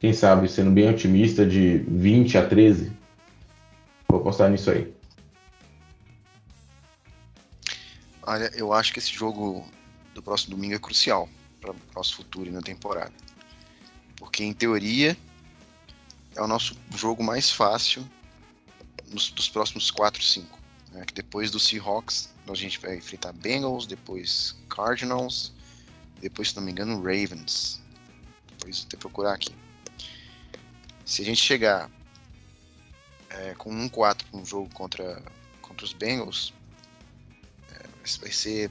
quem sabe, sendo bem otimista, de 20 a 13. Vou apostar nisso aí. Olha, eu acho que esse jogo do próximo domingo é crucial para o nosso futuro na temporada. Porque, em teoria, é o nosso jogo mais fácil nos, dos próximos 4, 5. Né? Que depois do Seahawks, a gente vai enfrentar Bengals, depois Cardinals, depois, se não me engano, Ravens. Depois vou ter procurar aqui. Se a gente chegar é, com 1-4 um jogo contra, contra os Bengals, vai ser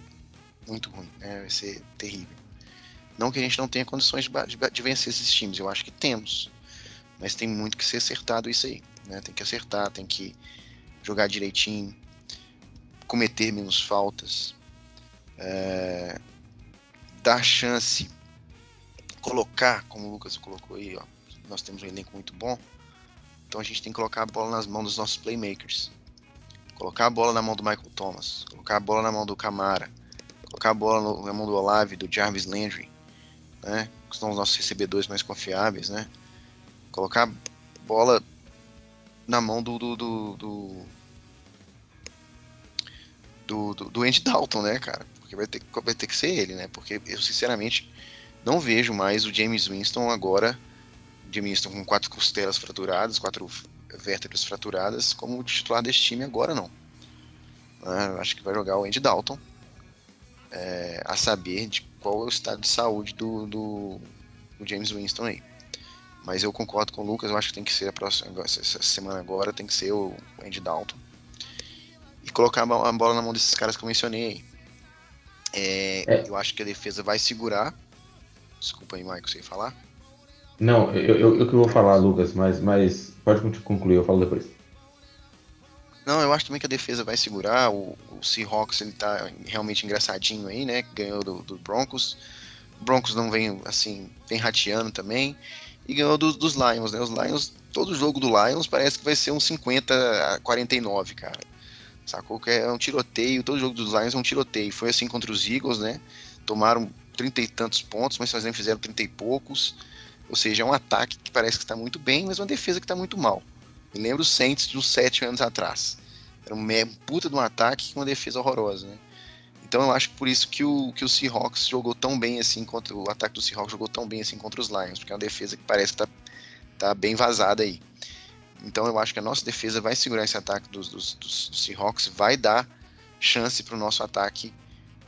muito ruim, né? vai ser terrível. Não que a gente não tenha condições de, de, de, vencer esses times, eu acho que temos. Mas tem muito que ser acertado isso aí. Né? Tem que acertar, tem que jogar direitinho, cometer menos faltas, é, dar chance, colocar, como o Lucas colocou aí, ó, nós temos um elenco muito bom, então a gente tem que colocar a bola nas mãos dos nossos playmakers. Colocar a bola na mão do Michael Thomas, colocar a bola na mão do Camara, colocar a bola na mão do Olave, do Jarvis Landry, né? Que são os nossos recebedores mais confiáveis, né? Colocar a bola na mão do do, do, do, do, do, Andy Dalton, né, cara? Porque vai ter, vai ter que ser ele, né? Porque eu, sinceramente, não vejo mais o James Winston agora Jimmy Winston com quatro costelas fraturadas, quatro vértebras fraturadas, como titular desse time agora não. Uh, acho que vai jogar o Andy Dalton, é, a saber de qual é o estado de saúde do, do, do, James Winston aí. Mas eu concordo com o Lucas, eu acho que tem que ser a próxima, essa semana agora, tem que ser o Andy Dalton. E colocar a bola na mão desses caras que eu mencionei é, é. Eu acho que a defesa vai segurar. Desculpa aí, você ia falar? Não, eu, eu, eu que vou falar, Lucas, mas, mas pode concluir, eu falo depois. Não, eu acho também que a defesa vai segurar. O, o Seahawks ele tá realmente engraçadinho aí, né? Ganhou do, do Broncos. O Broncos não vem assim, vem rateando também. E ganhou do, dos Lions, né? Os Lions, todo jogo do Lions parece que vai ser um 50 a 49, cara. Sacou que é um tiroteio, todo jogo dos Lions é um tiroteio. Foi assim contra os Eagles, né? Tomaram trinta e tantos pontos, mas fazendo fizeram trinta e poucos. Ou seja, é um ataque que parece que está muito bem, mas uma defesa que está muito mal. Me lembro os Saints de uns sete anos atrás. Era um puta de um ataque com uma defesa horrorosa, né? Então eu acho que por isso que o, que o Seahawks jogou tão bem assim contra o ataque do Seahawks jogou tão bem assim contra os Lions, porque é uma defesa que parece que tá, tá bem vazada aí. Então eu acho que a nossa defesa vai segurar esse ataque dos, dos, dos Seahawks, vai dar chance para o nosso ataque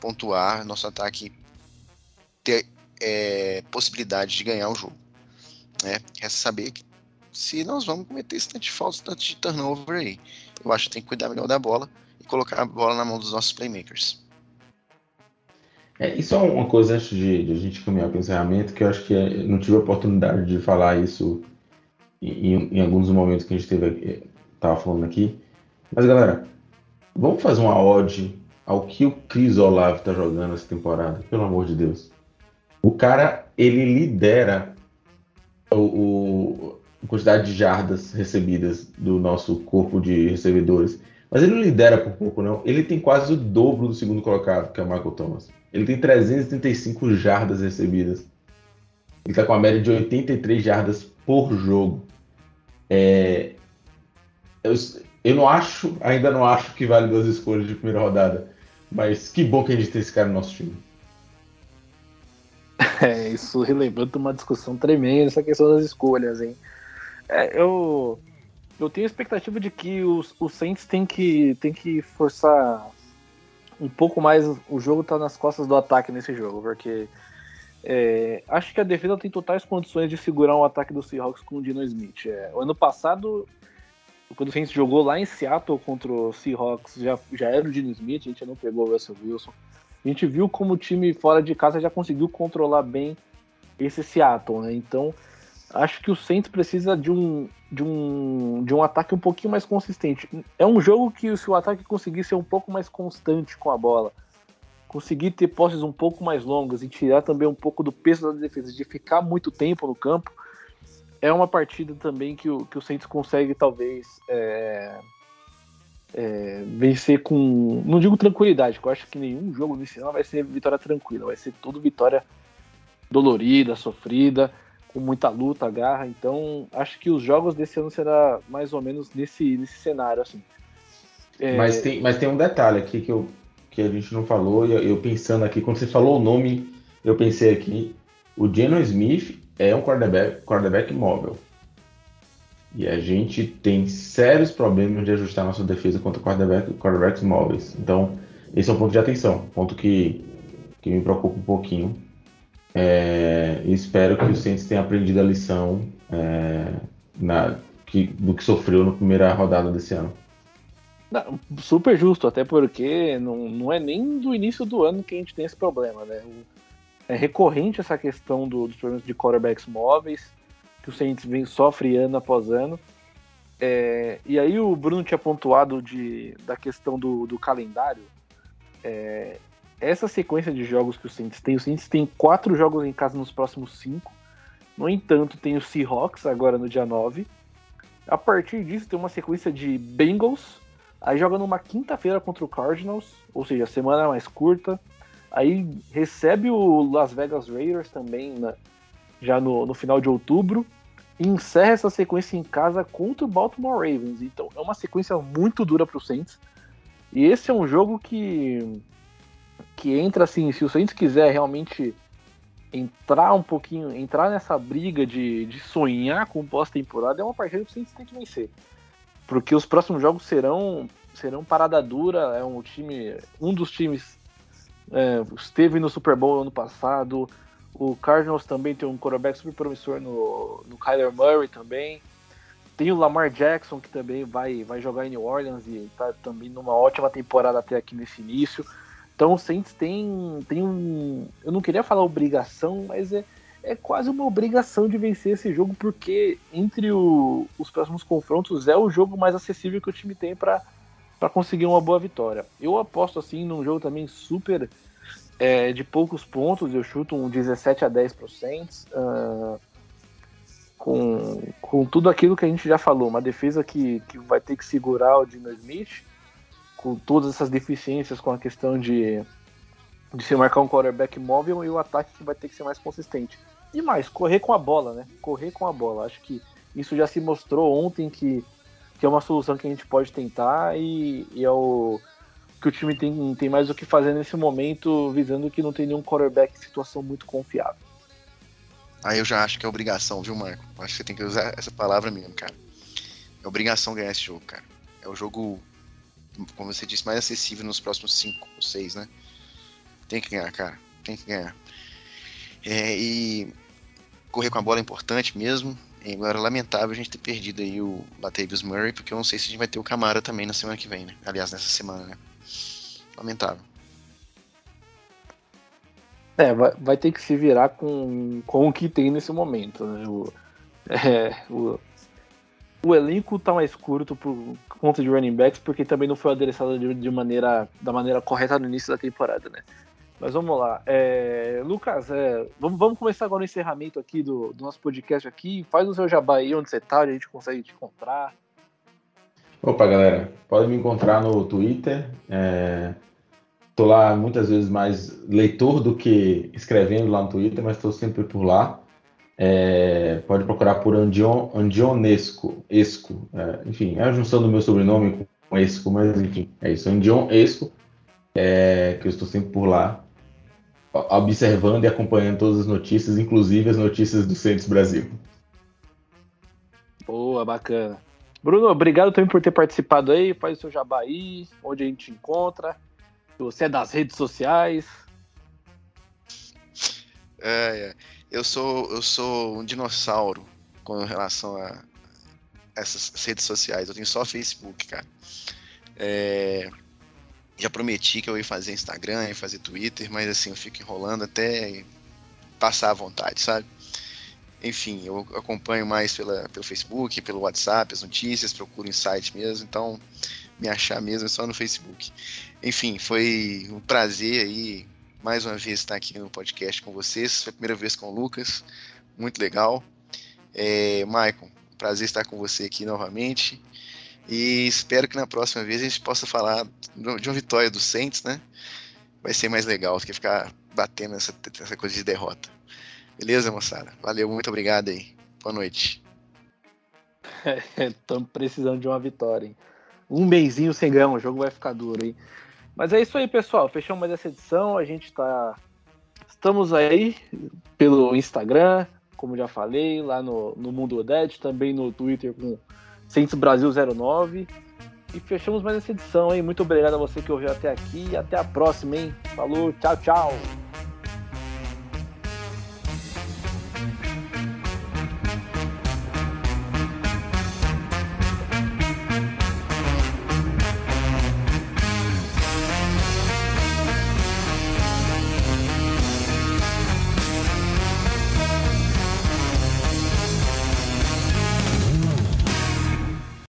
pontuar, nosso ataque ter é, possibilidade de ganhar o jogo. Né? Resta saber se nós vamos cometer esse tanto de falta, tanto de turnover aí. Eu acho que tem que cuidar melhor da bola e colocar a bola na mão dos nossos playmakers. É, isso é uma coisa antes de, de a gente caminhar para o encerramento, que eu acho que é, não tive a oportunidade de falar isso em, em alguns momentos que a gente teve estava falando aqui. Mas galera, vamos fazer uma ode ao que o Chris Olave está jogando essa temporada, pelo amor de Deus. O cara, ele lidera o, a quantidade de jardas recebidas do nosso corpo de recebedores. Mas ele não lidera por pouco, não. Ele tem quase o dobro do segundo colocado, que é o Michael Thomas. Ele tem 335 jardas recebidas. Ele está com a média de 83 jardas por jogo. É... Eu, eu não acho, ainda não acho que vale duas escolhas de primeira rodada. Mas que bom que a gente tem esse cara no nosso time. [laughs] É, isso relembrando uma discussão tremenda, essa questão das escolhas, hein? É, eu, eu tenho a expectativa de que os, os Saints tem que, tem que forçar um pouco mais. O jogo tá nas costas do ataque nesse jogo, porque é, acho que a defesa tem totais condições de segurar um ataque do Seahawks com o Dino Smith. É, o ano passado, quando o Saints jogou lá em Seattle contra o Seahawks, já, já era o Dino Smith, a gente não pegou o Russell Wilson. A gente viu como o time fora de casa já conseguiu controlar bem esse Seattle, né? Então, acho que o Saints precisa de um, de um, de um ataque um pouquinho mais consistente. É um jogo que se o ataque conseguir ser um pouco mais constante com a bola, conseguir ter posses um pouco mais longas e tirar também um pouco do peso da defesa, de ficar muito tempo no campo, é uma partida também que o, que o Saints consegue talvez é, é, vencer com. Não digo tranquilidade, porque eu acho que nenhum jogo inicial vai ser vitória tranquila, vai ser tudo vitória dolorida, sofrida, com muita luta, garra. Então, acho que os jogos desse ano será mais ou menos nesse, nesse cenário, assim. É... Mas, tem, mas tem um detalhe aqui que, eu, que a gente não falou, eu, eu pensando aqui, quando você falou o nome, eu pensei aqui, o Geno Smith é um quarterback, quarterback móvel. E a gente tem sérios problemas de ajustar nossa defesa contra quarterback, quarterbacks móveis. Então, esse é um ponto de atenção, ponto que, que me preocupa um pouquinho. É, espero que o Saints tenha aprendido a lição é, na, que, do que sofreu na primeira rodada desse ano. Não, super justo, até porque não, não é nem do início do ano que a gente tem esse problema, né? É recorrente essa questão do, dos problemas de quarterbacks móveis, que o Saints vem sofre ano após ano. É, e aí o Bruno tinha pontuado de, da questão do, do calendário. É, essa sequência de jogos que o Saints tem, o Saints tem quatro jogos em casa nos próximos cinco. No entanto, tem o Seahawks agora no dia 9. A partir disso, tem uma sequência de Bengals. Aí joga numa quinta-feira contra o Cardinals, ou seja, semana mais curta. Aí recebe o Las Vegas Raiders também na, já no, no final de outubro. E encerra essa sequência em casa contra o Baltimore Ravens. Então é uma sequência muito dura para o Saints. E esse é um jogo que que entra assim, se o Saints quiser realmente entrar um pouquinho, entrar nessa briga de, de sonhar com pós-temporada, é uma partida que o Saints tem que vencer. Porque os próximos jogos serão serão parada dura, é um time, um dos times é, esteve no Super Bowl ano passado, o Cardinals também tem um quarterback super promissor no, no Kyler Murray também. Tem o Lamar Jackson, que também vai, vai jogar em New Orleans e está também numa ótima temporada até aqui nesse início. Então o Saints tem, tem um. Eu não queria falar obrigação, mas é, é quase uma obrigação de vencer esse jogo, porque entre o, os próximos confrontos é o jogo mais acessível que o time tem para conseguir uma boa vitória. Eu aposto assim num jogo também super é, de poucos pontos, eu chuto um 17 a 10 para o Saints. Uh, com, com tudo aquilo que a gente já falou, uma defesa que, que vai ter que segurar o Dino Smith com todas essas deficiências com a questão de, de se marcar um quarterback móvel e o ataque que vai ter que ser mais consistente. E mais, correr com a bola, né? Correr com a bola. Acho que isso já se mostrou ontem que, que é uma solução que a gente pode tentar e, e é o que o time tem, tem mais o que fazer nesse momento, visando que não tem nenhum quarterback em situação muito confiável. Aí eu já acho que é obrigação, viu, Marco? Acho que você tem que usar essa palavra mesmo, cara. É obrigação ganhar esse jogo, cara. É o jogo como você disse, mais acessível nos próximos 5 ou 6, né? Tem que ganhar, cara. Tem que ganhar. É, e correr com a bola é importante mesmo. E agora é lamentável a gente ter perdido aí o Latavius Murray, porque eu não sei se a gente vai ter o Camara também na semana que vem, né? Aliás, nessa semana, né? Lamentável. É, vai, vai ter que se virar com, com o que tem nesse momento, né? O, [laughs] é, o, o elenco tá mais curto por conta de running backs, porque também não foi adereçado de, de maneira, da maneira correta no início da temporada, né? Mas vamos lá. É, Lucas, é, vamos, vamos começar agora o encerramento aqui do, do, nosso podcast aqui. Faz o seu jabá aí, onde você tá, onde a gente consegue te encontrar. Opa, galera. Pode me encontrar no Twitter. É, tô lá muitas vezes mais leitor do que escrevendo lá no Twitter, mas estou sempre por lá. É, pode procurar por Andion, Andionesco, Esco. É, enfim, é a junção do meu sobrenome com Esco, mas enfim, é isso. Andion Esco, é, que eu estou sempre por lá, observando e acompanhando todas as notícias, inclusive as notícias do Santos Brasil. Boa, bacana. Bruno, obrigado também por ter participado aí. Faz o seu jabá aí, onde a gente te encontra. Você é das redes sociais. É, é eu sou, eu sou um dinossauro com relação a essas redes sociais. Eu tenho só Facebook, cara. É, já prometi que eu ia fazer Instagram, ia fazer Twitter, mas assim, eu fico enrolando até passar à vontade, sabe? Enfim, eu acompanho mais pela, pelo Facebook, pelo WhatsApp, as notícias, procuro em site mesmo, então me achar mesmo é só no Facebook. Enfim, foi um prazer aí mais uma vez estar aqui no podcast com vocês. Foi a primeira vez com o Lucas, muito legal. É, Maicon, prazer estar com você aqui novamente. E espero que na próxima vez a gente possa falar de uma vitória do Saints, né? Vai ser mais legal do que ficar batendo essa, essa coisa de derrota. Beleza, moçada? Valeu, muito obrigado aí. Boa noite. [laughs] Estamos precisando de uma vitória, hein? Um mêsinho sem ganhar um jogo vai ficar duro, hein? Mas é isso aí, pessoal. Fechamos mais essa edição. A gente tá. Estamos aí pelo Instagram, como já falei, lá no, no Mundo Dead, também no Twitter com Saints Brasil 09. E fechamos mais essa edição, hein? Muito obrigado a você que ouviu até aqui e até a próxima, hein? Falou, tchau, tchau!